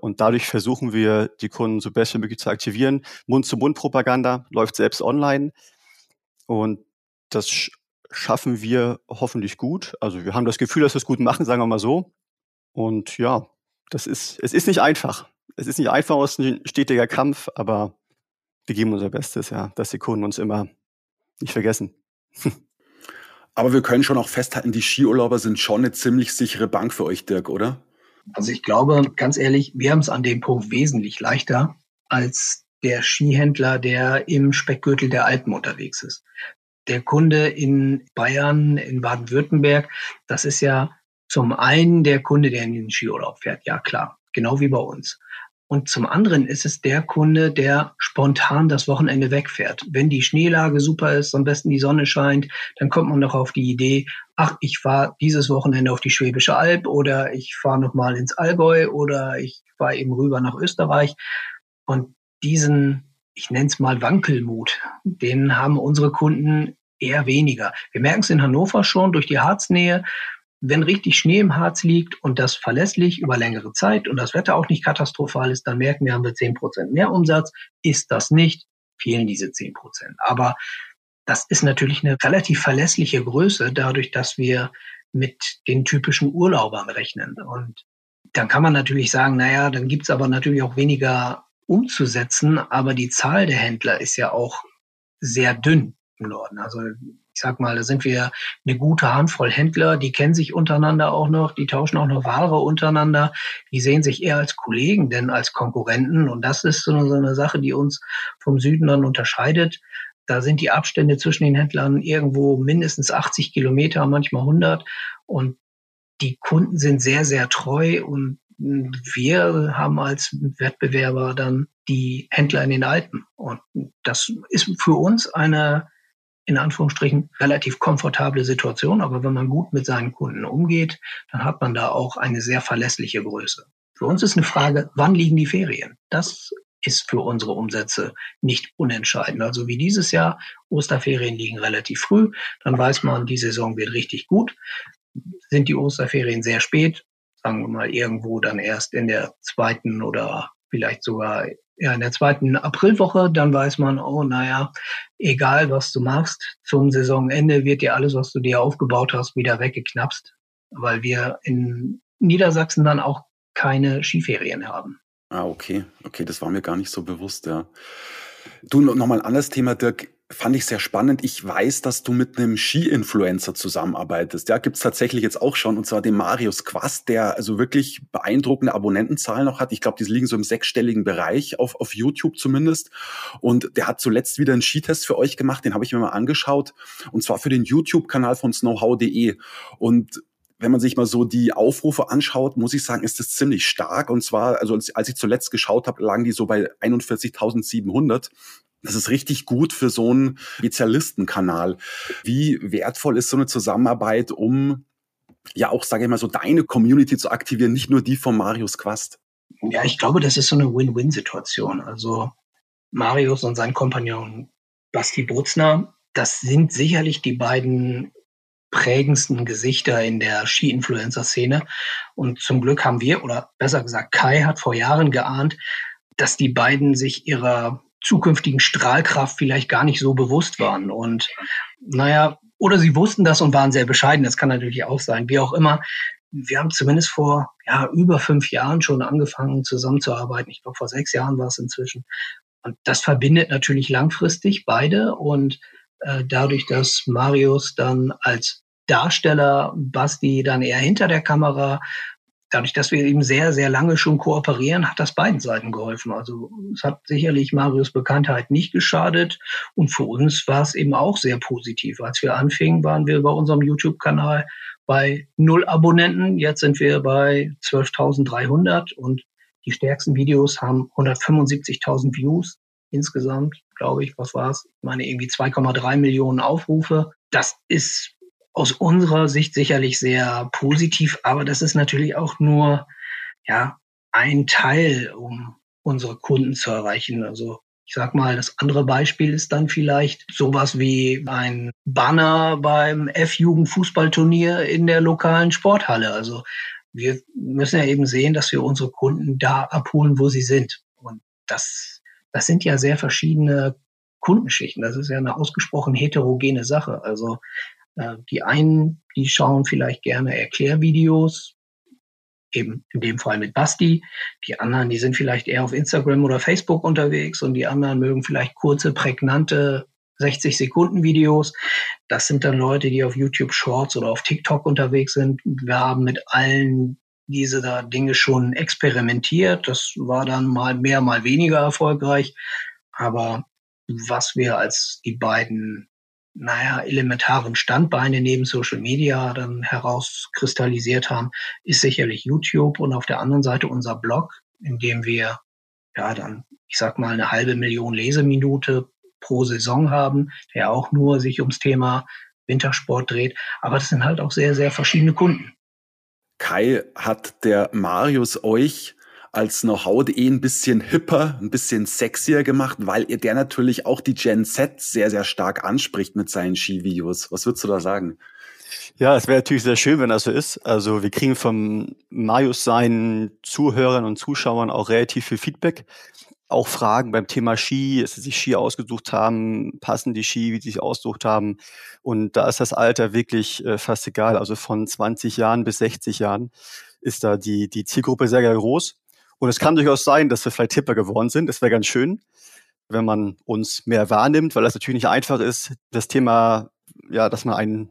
Und dadurch versuchen wir, die Kunden so best wie möglich zu aktivieren. Mund-zu-Mund-Propaganda läuft selbst online. Und das schaffen wir hoffentlich gut. Also wir haben das Gefühl, dass wir es gut machen, sagen wir mal so. Und ja, das ist, es ist nicht einfach. Es ist nicht einfach, es ist ein stetiger Kampf, aber wir geben unser Bestes, ja, dass die Kunden uns immer nicht vergessen. Aber wir können schon auch festhalten, die Skiurlauber sind schon eine ziemlich sichere Bank für euch, Dirk, oder? Also ich glaube, ganz ehrlich, wir haben es an dem Punkt wesentlich leichter als der Skihändler, der im Speckgürtel der Alpen unterwegs ist. Der Kunde in Bayern, in Baden-Württemberg, das ist ja zum einen der Kunde, der in den Skiurlaub fährt, ja klar, genau wie bei uns. Und zum anderen ist es der Kunde, der spontan das Wochenende wegfährt. Wenn die Schneelage super ist, am besten die Sonne scheint, dann kommt man doch auf die Idee, ach, ich fahre dieses Wochenende auf die Schwäbische Alb oder ich fahre nochmal ins Allgäu oder ich fahre eben rüber nach Österreich. Und diesen, ich nenne es mal Wankelmut, den haben unsere Kunden eher weniger. Wir merken es in Hannover schon durch die Harznähe wenn richtig Schnee im Harz liegt und das verlässlich über längere Zeit und das Wetter auch nicht katastrophal ist, dann merken wir, haben wir zehn Prozent mehr Umsatz. Ist das nicht, fehlen diese zehn Prozent. Aber das ist natürlich eine relativ verlässliche Größe, dadurch, dass wir mit den typischen Urlaubern rechnen. Und dann kann man natürlich sagen, naja, dann gibt's aber natürlich auch weniger umzusetzen, aber die Zahl der Händler ist ja auch sehr dünn im Norden. Also ich sag mal, da sind wir eine gute Handvoll Händler, die kennen sich untereinander auch noch, die tauschen auch noch Ware untereinander, die sehen sich eher als Kollegen, denn als Konkurrenten. Und das ist so eine Sache, die uns vom Süden dann unterscheidet. Da sind die Abstände zwischen den Händlern irgendwo mindestens 80 Kilometer, manchmal 100. Und die Kunden sind sehr, sehr treu und wir haben als Wettbewerber dann die Händler in den Alpen. Und das ist für uns eine in Anführungsstrichen relativ komfortable Situation. Aber wenn man gut mit seinen Kunden umgeht, dann hat man da auch eine sehr verlässliche Größe. Für uns ist eine Frage, wann liegen die Ferien? Das ist für unsere Umsätze nicht unentscheidend. Also wie dieses Jahr, Osterferien liegen relativ früh, dann weiß man, die Saison wird richtig gut. sind die Osterferien sehr spät, sagen wir mal irgendwo dann erst in der zweiten oder vielleicht sogar ja, in der zweiten Aprilwoche, dann weiß man, oh, naja, egal was du machst, zum Saisonende wird dir alles, was du dir aufgebaut hast, wieder weggeknapst, weil wir in Niedersachsen dann auch keine Skiferien haben. Ah, okay. Okay, das war mir gar nicht so bewusst, ja. Du, nochmal ein anderes Thema, Dirk fand ich sehr spannend. Ich weiß, dass du mit einem Ski-Influencer zusammenarbeitest. Ja, gibt's tatsächlich jetzt auch schon, und zwar den Marius Quast, der also wirklich beeindruckende Abonnentenzahlen noch hat. Ich glaube, die liegen so im sechsstelligen Bereich, auf, auf YouTube zumindest. Und der hat zuletzt wieder einen Skitest für euch gemacht, den habe ich mir mal angeschaut. Und zwar für den YouTube-Kanal von snowhow.de. Und wenn man sich mal so die Aufrufe anschaut, muss ich sagen, ist das ziemlich stark. Und zwar, also als, als ich zuletzt geschaut habe, lagen die so bei 41.700. Das ist richtig gut für so einen Spezialistenkanal. Wie wertvoll ist so eine Zusammenarbeit, um ja auch, sage ich mal, so deine Community zu aktivieren, nicht nur die von Marius Quast? Ja, ich glaube, das ist so eine Win-Win-Situation. Also Marius und sein Kompagnon Basti Brutzner, das sind sicherlich die beiden prägendsten Gesichter in der Ski-Influencer-Szene. Und zum Glück haben wir, oder besser gesagt, Kai hat vor Jahren geahnt, dass die beiden sich ihrer zukünftigen Strahlkraft vielleicht gar nicht so bewusst waren. Und naja, oder sie wussten das und waren sehr bescheiden. Das kann natürlich auch sein. Wie auch immer. Wir haben zumindest vor ja, über fünf Jahren schon angefangen zusammenzuarbeiten. Ich glaube, vor sechs Jahren war es inzwischen. Und das verbindet natürlich langfristig beide. Und äh, dadurch, dass Marius dann als Darsteller, Basti dann eher hinter der Kamera dadurch, dass wir eben sehr, sehr lange schon kooperieren, hat das beiden Seiten geholfen. Also es hat sicherlich Marius Bekanntheit nicht geschadet und für uns war es eben auch sehr positiv. Als wir anfingen, waren wir bei unserem YouTube-Kanal bei null Abonnenten. Jetzt sind wir bei 12.300 und die stärksten Videos haben 175.000 Views insgesamt, glaube ich. Was war es? Ich meine irgendwie 2,3 Millionen Aufrufe. Das ist aus unserer Sicht sicherlich sehr positiv, aber das ist natürlich auch nur ja ein Teil, um unsere Kunden zu erreichen. Also ich sag mal, das andere Beispiel ist dann vielleicht sowas wie ein Banner beim F-Jugend-Fußballturnier in der lokalen Sporthalle. Also wir müssen ja eben sehen, dass wir unsere Kunden da abholen, wo sie sind. Und das, das sind ja sehr verschiedene Kundenschichten. Das ist ja eine ausgesprochen heterogene Sache. Also äh, die einen, die schauen vielleicht gerne Erklärvideos, eben in dem Fall mit Basti. Die anderen, die sind vielleicht eher auf Instagram oder Facebook unterwegs und die anderen mögen vielleicht kurze, prägnante 60 Sekunden Videos. Das sind dann Leute, die auf YouTube Shorts oder auf TikTok unterwegs sind. Wir haben mit allen diese da Dinge schon experimentiert. Das war dann mal mehr, mal weniger erfolgreich. Aber was wir als die beiden naja, elementaren Standbeine neben Social Media dann herauskristallisiert haben, ist sicherlich YouTube und auf der anderen Seite unser Blog, in dem wir ja dann, ich sag mal, eine halbe Million Leseminute pro Saison haben, der auch nur sich ums Thema Wintersport dreht. Aber das sind halt auch sehr, sehr verschiedene Kunden. Kai, hat der Marius euch als Know-how.de ein bisschen hipper, ein bisschen sexier gemacht, weil der natürlich auch die Gen Z sehr, sehr stark anspricht mit seinen Skivideos. Was würdest du da sagen? Ja, es wäre natürlich sehr schön, wenn das so ist. Also wir kriegen vom Marius seinen Zuhörern und Zuschauern auch relativ viel Feedback. Auch Fragen beim Thema Ski, dass sie sich Ski ausgesucht haben, passen die Ski, wie sie sich ausgesucht haben. Und da ist das Alter wirklich äh, fast egal. Also von 20 Jahren bis 60 Jahren ist da die, die Zielgruppe sehr, sehr groß. Und es kann durchaus sein, dass wir vielleicht Tipper geworden sind. Das wäre ganz schön, wenn man uns mehr wahrnimmt, weil das natürlich nicht einfach ist. Das Thema, ja, dass man einen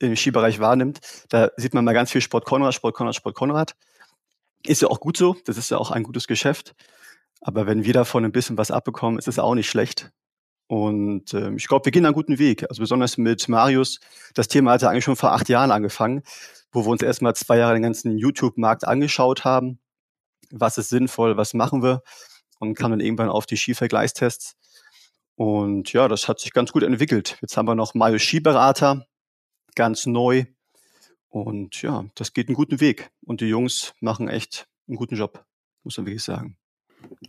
im Skibereich wahrnimmt, da sieht man mal ganz viel Sport Konrad, Sport Konrad, Sport Konrad. Ist ja auch gut so. Das ist ja auch ein gutes Geschäft. Aber wenn wir davon ein bisschen was abbekommen, ist es auch nicht schlecht. Und äh, ich glaube, wir gehen einen guten Weg. Also besonders mit Marius. Das Thema hat ja eigentlich schon vor acht Jahren angefangen, wo wir uns erstmal zwei Jahre den ganzen YouTube-Markt angeschaut haben was ist sinnvoll, was machen wir und kam dann irgendwann auf die Skivergleichstests. Und ja, das hat sich ganz gut entwickelt. Jetzt haben wir noch Mario Skiberater, ganz neu. Und ja, das geht einen guten Weg. Und die Jungs machen echt einen guten Job, muss man wirklich sagen.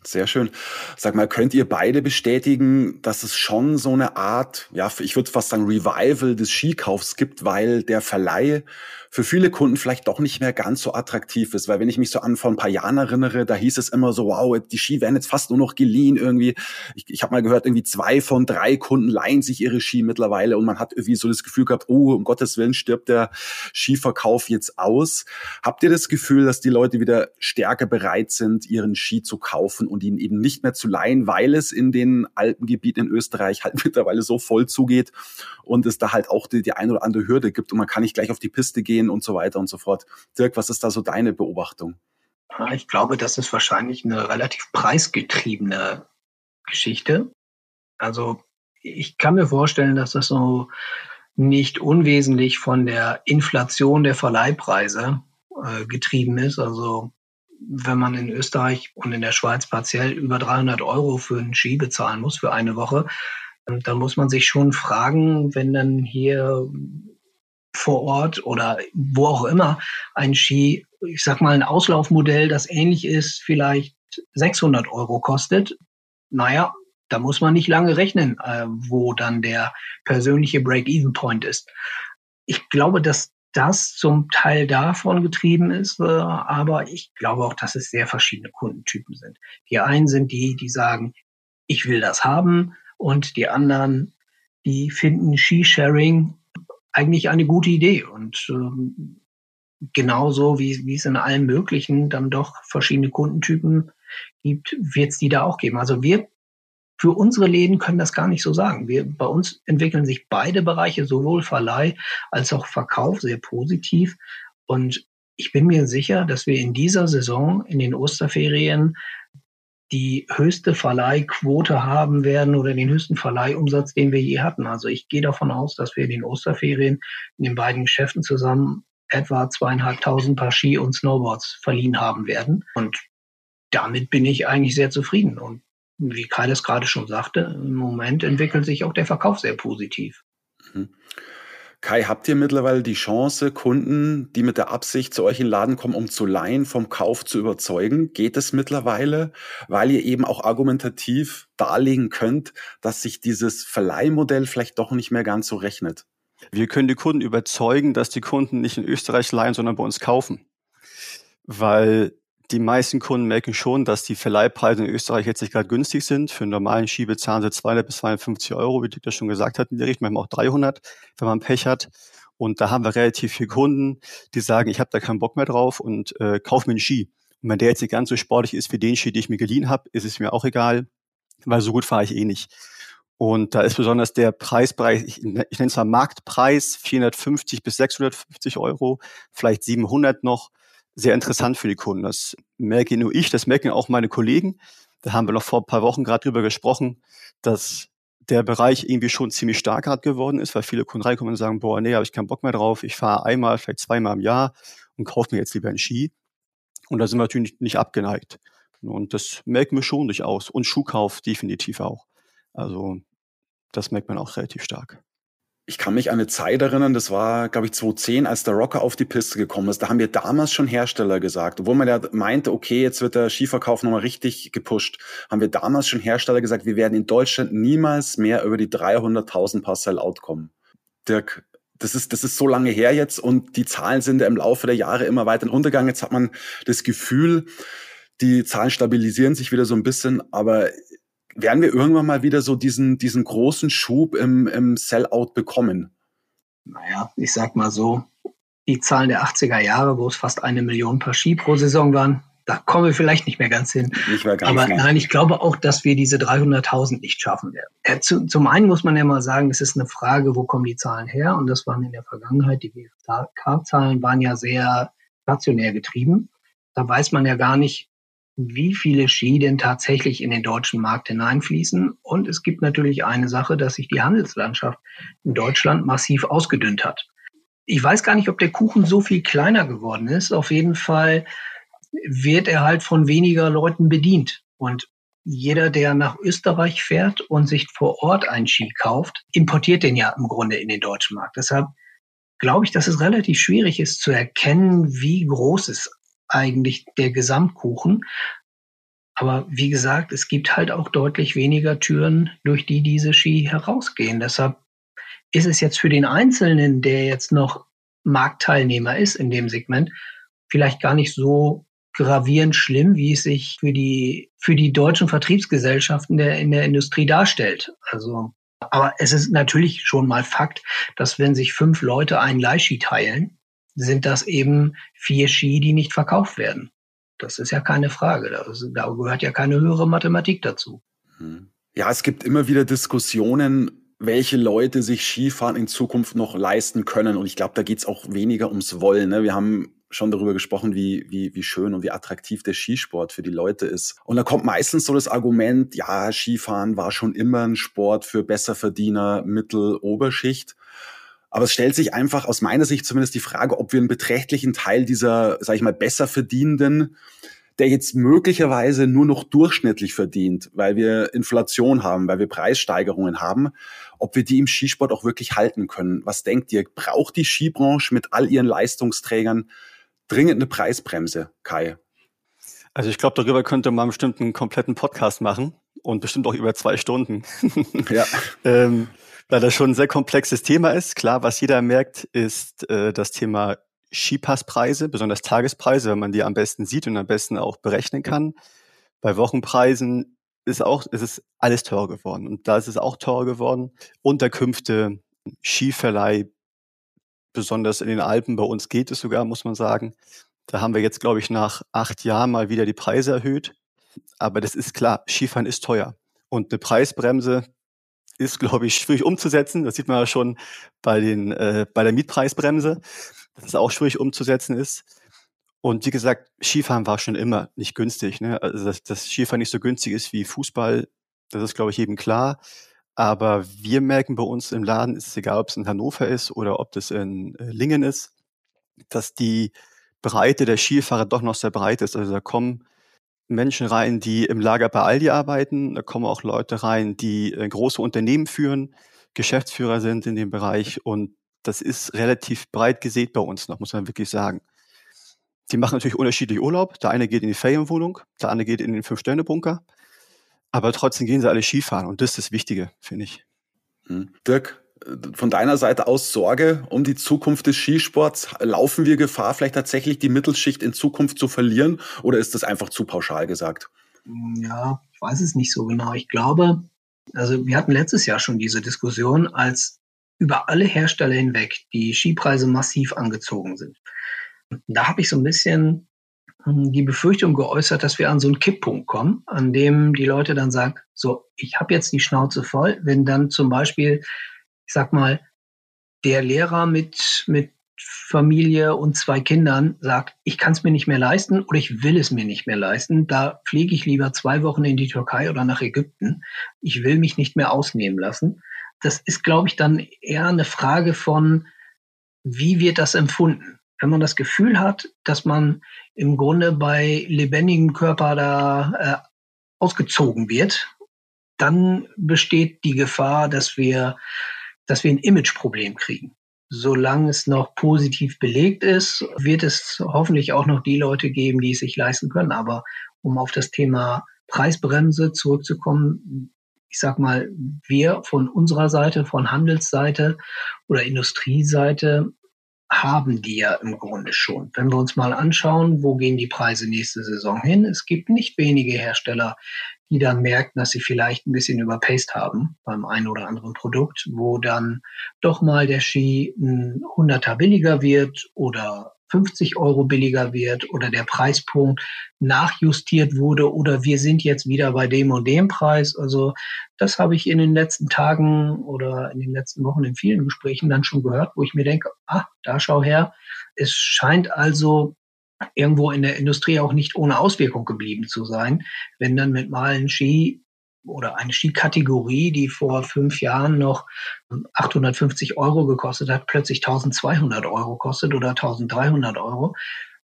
Sehr schön. Sag mal, könnt ihr beide bestätigen, dass es schon so eine Art, ja, ich würde fast sagen, Revival des Skikaufs gibt, weil der Verleih für viele Kunden vielleicht doch nicht mehr ganz so attraktiv ist. Weil wenn ich mich so an vor ein paar Jahren erinnere, da hieß es immer so, wow, die Ski werden jetzt fast nur noch geliehen irgendwie. Ich, ich habe mal gehört, irgendwie zwei von drei Kunden leihen sich ihre Ski mittlerweile und man hat irgendwie so das Gefühl gehabt, oh, um Gottes Willen stirbt der Skiverkauf jetzt aus. Habt ihr das Gefühl, dass die Leute wieder stärker bereit sind, ihren Ski zu kaufen und ihn eben nicht mehr zu leihen, weil es in den Alpengebieten in Österreich halt <laughs> mittlerweile so voll zugeht und es da halt auch die, die ein oder andere Hürde gibt und man kann nicht gleich auf die Piste gehen und so weiter und so fort. Dirk, was ist da so deine Beobachtung? Ich glaube, das ist wahrscheinlich eine relativ preisgetriebene Geschichte. Also ich kann mir vorstellen, dass das so nicht unwesentlich von der Inflation der Verleihpreise äh, getrieben ist. Also wenn man in Österreich und in der Schweiz partiell über 300 Euro für einen Ski bezahlen muss für eine Woche, dann muss man sich schon fragen, wenn dann hier vor Ort oder wo auch immer ein Ski, ich sag mal ein Auslaufmodell, das ähnlich ist, vielleicht 600 Euro kostet. Naja, da muss man nicht lange rechnen, äh, wo dann der persönliche Break-Even-Point ist. Ich glaube, dass das zum Teil davon getrieben ist, äh, aber ich glaube auch, dass es sehr verschiedene Kundentypen sind. Die einen sind die, die sagen, ich will das haben und die anderen, die finden Skisharing eigentlich eine gute Idee und ähm, genauso wie, wie es in allen möglichen dann doch verschiedene Kundentypen gibt, wird es die da auch geben. Also wir für unsere Läden können das gar nicht so sagen. Wir, bei uns entwickeln sich beide Bereiche, sowohl Verleih als auch Verkauf, sehr positiv. Und ich bin mir sicher, dass wir in dieser Saison, in den Osterferien, die höchste Verleihquote haben werden oder den höchsten Verleihumsatz, den wir je hatten. Also ich gehe davon aus, dass wir in den Osterferien in den beiden Geschäften zusammen etwa zweieinhalbtausend Paar Ski und Snowboards verliehen haben werden. Und damit bin ich eigentlich sehr zufrieden. Und wie Kai das gerade schon sagte, im Moment entwickelt sich auch der Verkauf sehr positiv. Mhm. Kai, habt ihr mittlerweile die Chance, Kunden, die mit der Absicht zu euch in den Laden kommen, um zu leihen, vom Kauf zu überzeugen? Geht es mittlerweile, weil ihr eben auch argumentativ darlegen könnt, dass sich dieses Verleihmodell vielleicht doch nicht mehr ganz so rechnet? Wir können die Kunden überzeugen, dass die Kunden nicht in Österreich leihen, sondern bei uns kaufen. Weil die meisten Kunden merken schon, dass die Verleihpreise in Österreich jetzt nicht gerade günstig sind. Für einen normalen Ski bezahlen sie 200 bis 250 Euro, wie Dick das schon gesagt hat in der Richtung, manchmal auch 300, wenn man Pech hat. Und da haben wir relativ viele Kunden, die sagen, ich habe da keinen Bock mehr drauf und äh, kauf mir einen Ski. Und wenn der jetzt nicht ganz so sportlich ist wie den Ski, den ich mir geliehen habe, ist es mir auch egal, weil so gut fahre ich eh nicht. Und da ist besonders der Preisbereich, ich, ich nenne es mal Marktpreis, 450 bis 650 Euro, vielleicht 700 noch, sehr interessant für die Kunden. Das merke nur ich, das merken auch meine Kollegen. Da haben wir noch vor ein paar Wochen gerade drüber gesprochen, dass der Bereich irgendwie schon ziemlich stark gerade geworden ist, weil viele Kunden reinkommen und sagen, boah, nee, habe ich keinen Bock mehr drauf. Ich fahre einmal, vielleicht zweimal im Jahr und kaufe mir jetzt lieber einen Ski. Und da sind wir natürlich nicht abgeneigt. Und das merken wir schon durchaus. Und Schuhkauf definitiv auch. Also das merkt man auch relativ stark ich kann mich an eine Zeit erinnern, das war, glaube ich, 2010, als der Rocker auf die Piste gekommen ist. Da haben wir damals schon Hersteller gesagt, obwohl man ja meinte, okay, jetzt wird der Skiverkauf nochmal richtig gepusht, haben wir damals schon Hersteller gesagt, wir werden in Deutschland niemals mehr über die 300.000 Paar Sell-Out kommen. Dirk, das ist, das ist so lange her jetzt und die Zahlen sind ja im Laufe der Jahre immer weiter in Untergang. Jetzt hat man das Gefühl, die Zahlen stabilisieren sich wieder so ein bisschen, aber werden wir irgendwann mal wieder so diesen, diesen großen Schub im, im Sellout bekommen? Naja, ich sag mal so, die Zahlen der 80er Jahre, wo es fast eine Million Paar Ski pro Saison waren, da kommen wir vielleicht nicht mehr ganz hin. Ganz Aber nah. nein, ich glaube auch, dass wir diese 300.000 nicht schaffen werden. Äh, zu, zum einen muss man ja mal sagen, es ist eine Frage, wo kommen die Zahlen her? Und das waren in der Vergangenheit, die WFK-Zahlen waren ja sehr stationär getrieben. Da weiß man ja gar nicht, wie viele Ski denn tatsächlich in den deutschen Markt hineinfließen. Und es gibt natürlich eine Sache, dass sich die Handelslandschaft in Deutschland massiv ausgedünnt hat. Ich weiß gar nicht, ob der Kuchen so viel kleiner geworden ist. Auf jeden Fall wird er halt von weniger Leuten bedient. Und jeder, der nach Österreich fährt und sich vor Ort einen Ski kauft, importiert den ja im Grunde in den deutschen Markt. Deshalb glaube ich, dass es relativ schwierig ist zu erkennen, wie groß ist eigentlich der Gesamtkuchen. Aber wie gesagt, es gibt halt auch deutlich weniger Türen, durch die diese Ski herausgehen. Deshalb ist es jetzt für den Einzelnen, der jetzt noch Marktteilnehmer ist in dem Segment, vielleicht gar nicht so gravierend schlimm, wie es sich für die, für die deutschen Vertriebsgesellschaften der, in der Industrie darstellt. Also, aber es ist natürlich schon mal Fakt, dass wenn sich fünf Leute einen Leihski teilen, sind das eben vier Ski, die nicht verkauft werden. Das ist ja keine Frage. Das, da gehört ja keine höhere Mathematik dazu. Hm. Ja, es gibt immer wieder Diskussionen, welche Leute sich Skifahren in Zukunft noch leisten können. Und ich glaube, da geht's auch weniger ums Wollen. Ne? Wir haben schon darüber gesprochen, wie, wie, wie schön und wie attraktiv der Skisport für die Leute ist. Und da kommt meistens so das Argument, ja, Skifahren war schon immer ein Sport für Besserverdiener, Mittel, Oberschicht. Aber es stellt sich einfach aus meiner Sicht zumindest die Frage, ob wir einen beträchtlichen Teil dieser, sage ich mal, Besserverdienenden der jetzt möglicherweise nur noch durchschnittlich verdient, weil wir Inflation haben, weil wir Preissteigerungen haben, ob wir die im Skisport auch wirklich halten können. Was denkt ihr? Braucht die Skibranche mit all ihren Leistungsträgern dringend eine Preisbremse, Kai? Also ich glaube, darüber könnte man bestimmt einen kompletten Podcast machen und bestimmt auch über zwei Stunden. ja. <laughs> ähm, weil das schon ein sehr komplexes Thema ist. Klar, was jeder merkt, ist äh, das Thema Skipasspreise, besonders Tagespreise, wenn man die am besten sieht und am besten auch berechnen kann. Bei Wochenpreisen ist auch, ist es alles teurer geworden. Und da ist es auch teurer geworden. Unterkünfte, Skiverleih, besonders in den Alpen, bei uns geht es sogar, muss man sagen. Da haben wir jetzt, glaube ich, nach acht Jahren mal wieder die Preise erhöht. Aber das ist klar, Skifahren ist teuer. Und eine Preisbremse ist, glaube ich, schwierig umzusetzen. Das sieht man ja schon bei, den, äh, bei der Mietpreisbremse dass es auch schwierig umzusetzen ist. Und wie gesagt, Skifahren war schon immer nicht günstig. Ne? Also dass, dass Skifahren nicht so günstig ist wie Fußball, das ist, glaube ich, jedem klar. Aber wir merken bei uns im Laden, ist es egal, ob es in Hannover ist oder ob das in äh, Lingen ist, dass die Breite der Skifahrer doch noch sehr breit ist. Also da kommen Menschen rein, die im Lager bei Aldi arbeiten. Da kommen auch Leute rein, die äh, große Unternehmen führen, Geschäftsführer sind in dem Bereich und das ist relativ breit gesät bei uns noch, muss man wirklich sagen. Die machen natürlich unterschiedlich Urlaub. Der eine geht in die Ferienwohnung, der andere geht in den Fünf-Sterne-Bunker. Aber trotzdem gehen sie alle Skifahren und das ist das Wichtige, finde ich. Hm. Dirk, von deiner Seite aus Sorge um die Zukunft des Skisports? Laufen wir Gefahr, vielleicht tatsächlich die Mittelschicht in Zukunft zu verlieren oder ist das einfach zu pauschal gesagt? Ja, ich weiß es nicht so genau. Ich glaube, also wir hatten letztes Jahr schon diese Diskussion, als über alle Hersteller hinweg die Skipreise massiv angezogen sind. Da habe ich so ein bisschen hm, die Befürchtung geäußert, dass wir an so einen Kipppunkt kommen, an dem die Leute dann sagen, so, ich habe jetzt die Schnauze voll, wenn dann zum Beispiel, ich sag mal, der Lehrer mit, mit Familie und zwei Kindern sagt, ich kann es mir nicht mehr leisten oder ich will es mir nicht mehr leisten, da fliege ich lieber zwei Wochen in die Türkei oder nach Ägypten. Ich will mich nicht mehr ausnehmen lassen das ist, glaube ich, dann eher eine Frage von, wie wird das empfunden? Wenn man das Gefühl hat, dass man im Grunde bei lebendigem Körper da äh, ausgezogen wird, dann besteht die Gefahr, dass wir, dass wir ein Imageproblem kriegen. Solange es noch positiv belegt ist, wird es hoffentlich auch noch die Leute geben, die es sich leisten können. Aber um auf das Thema Preisbremse zurückzukommen, ich sag mal, wir von unserer Seite, von Handelsseite oder Industrieseite haben die ja im Grunde schon. Wenn wir uns mal anschauen, wo gehen die Preise nächste Saison hin? Es gibt nicht wenige Hersteller, die dann merken, dass sie vielleicht ein bisschen überpaced haben beim einen oder anderen Produkt, wo dann doch mal der Ski ein Hunderter billiger wird oder 50 Euro billiger wird oder der Preispunkt nachjustiert wurde oder wir sind jetzt wieder bei dem und dem Preis. Also das habe ich in den letzten Tagen oder in den letzten Wochen in vielen Gesprächen dann schon gehört, wo ich mir denke, ah, da schau her. Es scheint also irgendwo in der Industrie auch nicht ohne Auswirkung geblieben zu sein, wenn dann mit malen Ski oder eine Skikategorie, die vor fünf Jahren noch 850 Euro gekostet hat, plötzlich 1200 Euro kostet oder 1300 Euro.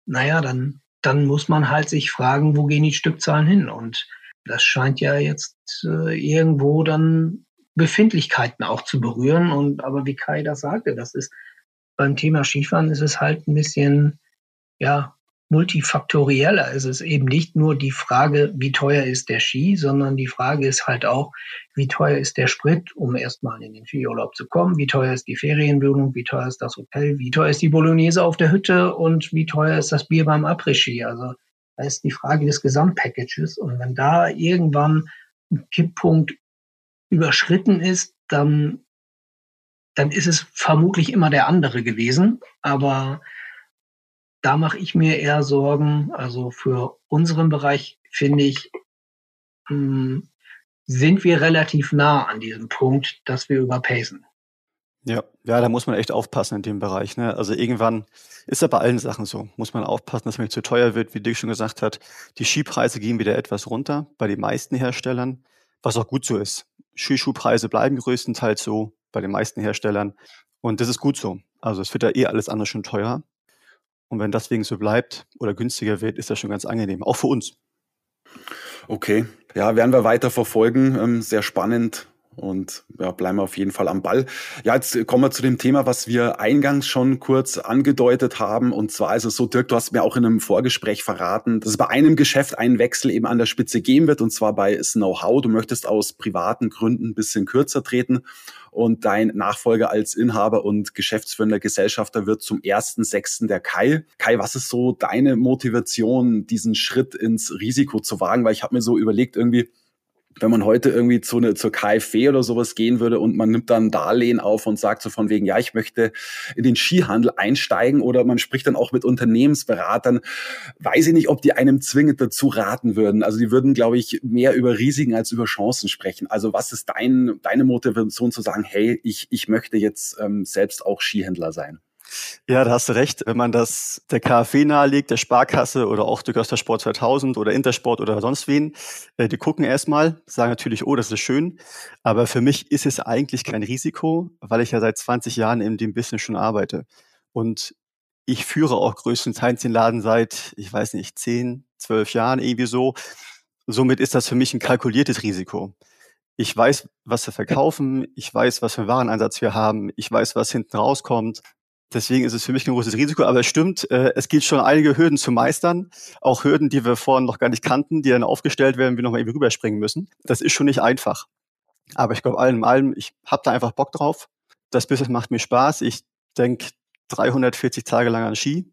Naja, dann, dann muss man halt sich fragen, wo gehen die Stückzahlen hin? Und das scheint ja jetzt äh, irgendwo dann Befindlichkeiten auch zu berühren. Und aber wie Kai das sagte, das ist beim Thema Skifahren ist es halt ein bisschen, ja, multifaktorieller. Es ist eben nicht nur die Frage, wie teuer ist der Ski, sondern die Frage ist halt auch, wie teuer ist der Sprit, um erstmal in den Skiurlaub zu kommen, wie teuer ist die Ferienwohnung, wie teuer ist das Hotel, wie teuer ist die Bolognese auf der Hütte und wie teuer ist das Bier beim Après-Ski. Also da ist die Frage des Gesamtpackages. Und wenn da irgendwann ein Kipppunkt überschritten ist, dann, dann ist es vermutlich immer der andere gewesen. Aber da mache ich mir eher Sorgen. Also für unseren Bereich finde ich, hm, sind wir relativ nah an diesem Punkt, dass wir überpacen. Ja, ja, da muss man echt aufpassen in dem Bereich. Ne? Also irgendwann ist ja bei allen Sachen so. Muss man aufpassen, dass man nicht zu teuer wird, wie Dirk schon gesagt hat. Die Skipreise gehen wieder etwas runter bei den meisten Herstellern, was auch gut so ist. Skischuhpreise bleiben größtenteils so bei den meisten Herstellern. Und das ist gut so. Also es wird ja eh alles andere schon teuer. Und wenn deswegen so bleibt oder günstiger wird, ist das schon ganz angenehm, auch für uns. Okay, ja, werden wir weiter verfolgen. Ähm, sehr spannend und ja, bleiben wir auf jeden Fall am Ball. Ja, jetzt kommen wir zu dem Thema, was wir eingangs schon kurz angedeutet haben. Und zwar ist es so, Dirk, du hast mir auch in einem Vorgespräch verraten, dass es bei einem Geschäft einen Wechsel eben an der Spitze geben wird, und zwar bei Know-how. Du möchtest aus privaten Gründen ein bisschen kürzer treten und dein Nachfolger als Inhaber und geschäftsführender Gesellschafter wird zum ersten sechsten der Kai. Kai, was ist so deine Motivation, diesen Schritt ins Risiko zu wagen? Weil ich habe mir so überlegt, irgendwie, wenn man heute irgendwie zu eine, zur KfW oder sowas gehen würde und man nimmt dann Darlehen auf und sagt so von wegen, ja, ich möchte in den Skihandel einsteigen oder man spricht dann auch mit Unternehmensberatern, weiß ich nicht, ob die einem zwingend dazu raten würden. Also die würden, glaube ich, mehr über Risiken als über Chancen sprechen. Also was ist dein, deine Motivation zu sagen, hey, ich, ich möchte jetzt ähm, selbst auch Skihändler sein? Ja, da hast du recht. Wenn man das der KfW nahelegt, der Sparkasse oder auch der Göster Sport 2000 oder Intersport oder sonst wen, äh, die gucken erstmal, sagen natürlich, oh, das ist schön. Aber für mich ist es eigentlich kein Risiko, weil ich ja seit 20 Jahren in dem Business schon arbeite. Und ich führe auch größtenteils den Laden seit, ich weiß nicht, 10, 12 Jahren irgendwie so. Somit ist das für mich ein kalkuliertes Risiko. Ich weiß, was wir verkaufen. Ich weiß, was für einen Wareneinsatz wir haben. Ich weiß, was hinten rauskommt. Deswegen ist es für mich ein großes Risiko, aber es stimmt, äh, es gilt schon einige Hürden zu meistern, auch Hürden, die wir vorhin noch gar nicht kannten, die dann aufgestellt werden, wir nochmal irgendwie rüberspringen müssen. Das ist schon nicht einfach. Aber ich glaube, allem in allem, ich habe da einfach Bock drauf. Das Business macht mir Spaß. Ich denke 340 Tage lang an Ski.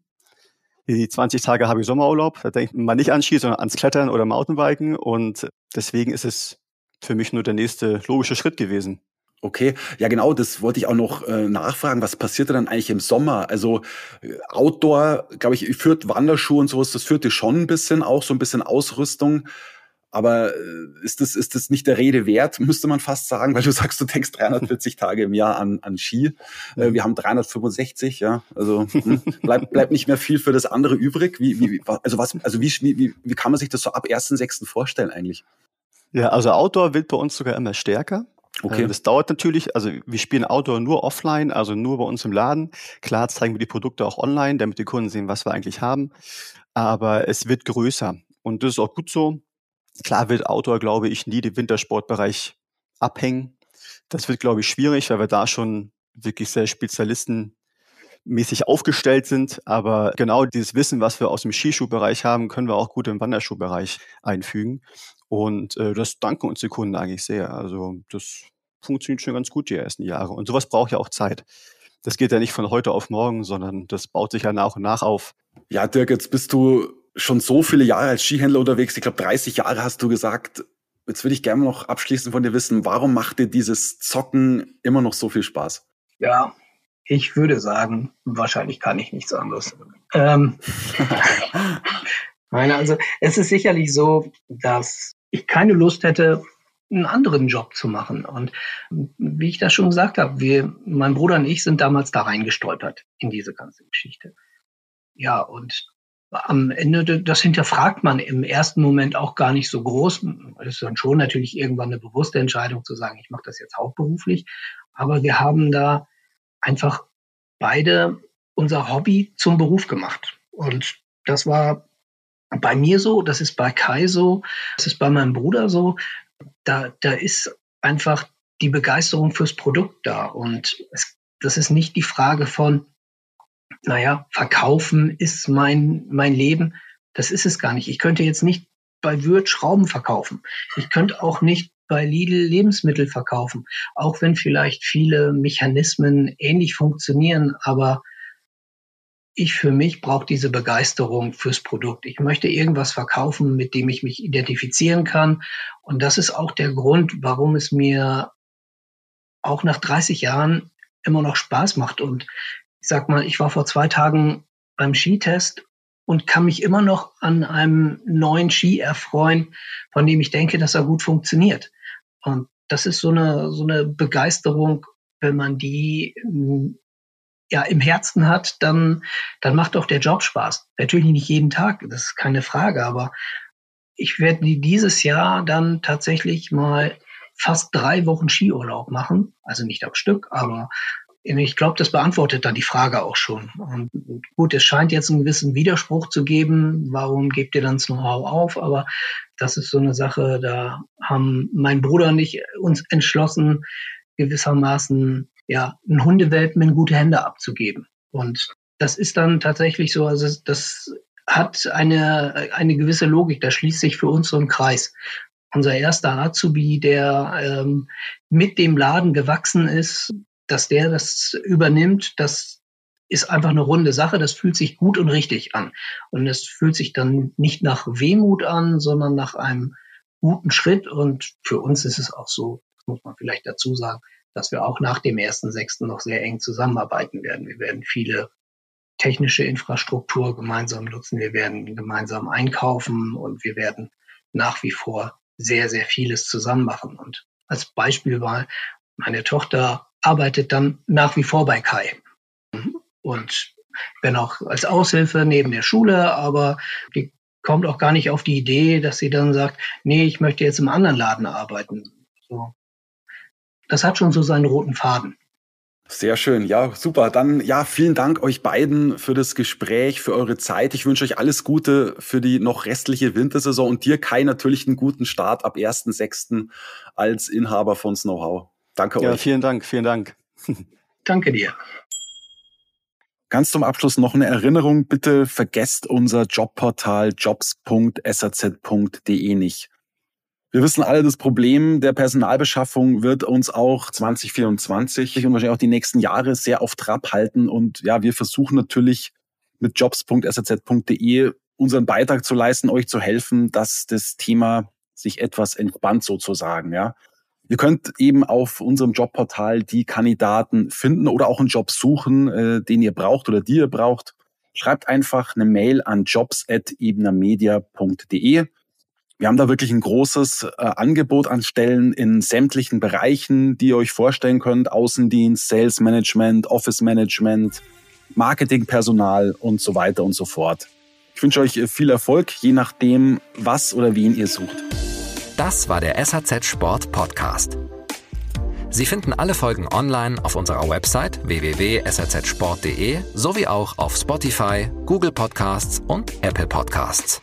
Die 20 Tage habe ich Sommerurlaub. Da denkt man nicht an Ski, sondern ans Klettern oder Mountainbiken. Und deswegen ist es für mich nur der nächste logische Schritt gewesen. Okay, ja genau, das wollte ich auch noch äh, nachfragen. Was passierte dann eigentlich im Sommer? Also äh, Outdoor, glaube ich, führt Wanderschuhe und sowas, das führte schon ein bisschen auch, so ein bisschen Ausrüstung. Aber äh, ist das, ist das nicht der Rede wert, <laughs> müsste man fast sagen, weil du sagst, du denkst 340 <laughs> Tage im Jahr an, an Ski. Äh, wir haben 365, ja. Also hm, bleibt, bleibt nicht mehr viel für das andere übrig. Wie, wie, also was, also wie, wie, wie kann man sich das so ab 1.6. vorstellen eigentlich? Ja, also Outdoor wird bei uns sogar immer stärker. Okay. Ähm, das dauert natürlich, also wir spielen Outdoor nur offline, also nur bei uns im Laden. Klar zeigen wir die Produkte auch online, damit die Kunden sehen, was wir eigentlich haben. Aber es wird größer. Und das ist auch gut so. Klar wird Outdoor, glaube ich, nie den Wintersportbereich abhängen. Das wird, glaube ich, schwierig, weil wir da schon wirklich sehr spezialistenmäßig aufgestellt sind. Aber genau dieses Wissen, was wir aus dem Skischuhbereich haben, können wir auch gut im Wanderschuhbereich einfügen. Und äh, das danken uns die Kunden eigentlich sehr. Also das funktioniert schon ganz gut die ersten Jahre. Und sowas braucht ja auch Zeit. Das geht ja nicht von heute auf morgen, sondern das baut sich ja nach und nach auf. Ja, Dirk, jetzt bist du schon so viele Jahre als Skihändler unterwegs. Ich glaube, 30 Jahre hast du gesagt. Jetzt würde ich gerne noch abschließend von dir wissen, warum macht dir dieses Zocken immer noch so viel Spaß? Ja, ich würde sagen, wahrscheinlich kann ich nichts anderes. Ähm, <laughs> <laughs> Nein, also es ist sicherlich so, dass ich keine Lust hätte, einen anderen Job zu machen. Und wie ich das schon gesagt habe, wir, mein Bruder und ich sind damals da reingestolpert in diese ganze Geschichte. Ja, und am Ende, das hinterfragt man im ersten Moment auch gar nicht so groß. Es ist dann schon natürlich irgendwann eine bewusste Entscheidung zu sagen, ich mache das jetzt hauptberuflich. Aber wir haben da einfach beide unser Hobby zum Beruf gemacht. Und das war bei mir so, das ist bei Kai so, das ist bei meinem Bruder so. Da, da ist einfach die Begeisterung fürs Produkt da. Und es, das ist nicht die Frage von, naja, verkaufen ist mein, mein Leben. Das ist es gar nicht. Ich könnte jetzt nicht bei Würth Schrauben verkaufen. Ich könnte auch nicht bei Lidl Lebensmittel verkaufen, auch wenn vielleicht viele Mechanismen ähnlich funktionieren, aber ich für mich brauche diese Begeisterung fürs Produkt. Ich möchte irgendwas verkaufen, mit dem ich mich identifizieren kann. Und das ist auch der Grund, warum es mir auch nach 30 Jahren immer noch Spaß macht. Und ich sag mal, ich war vor zwei Tagen beim Skitest und kann mich immer noch an einem neuen Ski erfreuen, von dem ich denke, dass er gut funktioniert. Und das ist so eine, so eine Begeisterung, wenn man die ja im Herzen hat, dann, dann macht auch der Job Spaß. Natürlich nicht jeden Tag, das ist keine Frage, aber ich werde dieses Jahr dann tatsächlich mal fast drei Wochen Skiurlaub machen. Also nicht am Stück, aber ich glaube, das beantwortet dann die Frage auch schon. Und gut, es scheint jetzt einen gewissen Widerspruch zu geben. Warum gebt ihr dann das Know-how auf? Aber das ist so eine Sache, da haben mein Bruder und ich uns entschlossen, gewissermaßen ja, ein Hundewelpen in gute Hände abzugeben. Und das ist dann tatsächlich so, also das hat eine, eine gewisse Logik, da schließt sich für uns so ein Kreis. Unser erster Azubi, der ähm, mit dem Laden gewachsen ist, dass der das übernimmt, das ist einfach eine runde Sache. Das fühlt sich gut und richtig an. Und es fühlt sich dann nicht nach Wehmut an, sondern nach einem guten Schritt. Und für uns ist es auch so, das muss man vielleicht dazu sagen, dass wir auch nach dem ersten sechsten noch sehr eng zusammenarbeiten werden. Wir werden viele technische Infrastruktur gemeinsam nutzen. Wir werden gemeinsam einkaufen und wir werden nach wie vor sehr, sehr vieles zusammen machen. Und als Beispiel war, meine Tochter arbeitet dann nach wie vor bei Kai. Und wenn auch als Aushilfe neben der Schule, aber die kommt auch gar nicht auf die Idee, dass sie dann sagt, nee, ich möchte jetzt im anderen Laden arbeiten. So das hat schon so seinen roten Faden. Sehr schön, ja, super. Dann ja, vielen Dank euch beiden für das Gespräch, für eure Zeit. Ich wünsche euch alles Gute für die noch restliche Wintersaison und dir Kai natürlich einen guten Start ab 1.6. als Inhaber von Snowhow. Danke ja, euch. Vielen Dank, vielen Dank. <laughs> Danke dir. Ganz zum Abschluss noch eine Erinnerung. Bitte vergesst unser Jobportal jobs.saz.de nicht. Wir wissen alle, das Problem der Personalbeschaffung wird uns auch 2024 und wahrscheinlich auch die nächsten Jahre sehr auf Trab halten. Und ja, wir versuchen natürlich mit jobs.saz.de unseren Beitrag zu leisten, euch zu helfen, dass das Thema sich etwas entspannt sozusagen, ja. Ihr könnt eben auf unserem Jobportal die Kandidaten finden oder auch einen Job suchen, äh, den ihr braucht oder die ihr braucht. Schreibt einfach eine Mail an jobs.ebnermedia.de wir haben da wirklich ein großes äh, Angebot an Stellen in sämtlichen Bereichen, die ihr euch vorstellen könnt. Außendienst, Sales Management, Office Management, Marketingpersonal und so weiter und so fort. Ich wünsche euch viel Erfolg, je nachdem, was oder wen ihr sucht. Das war der SAZ Sport Podcast. Sie finden alle Folgen online auf unserer Website www.sazsport.de sowie auch auf Spotify, Google Podcasts und Apple Podcasts.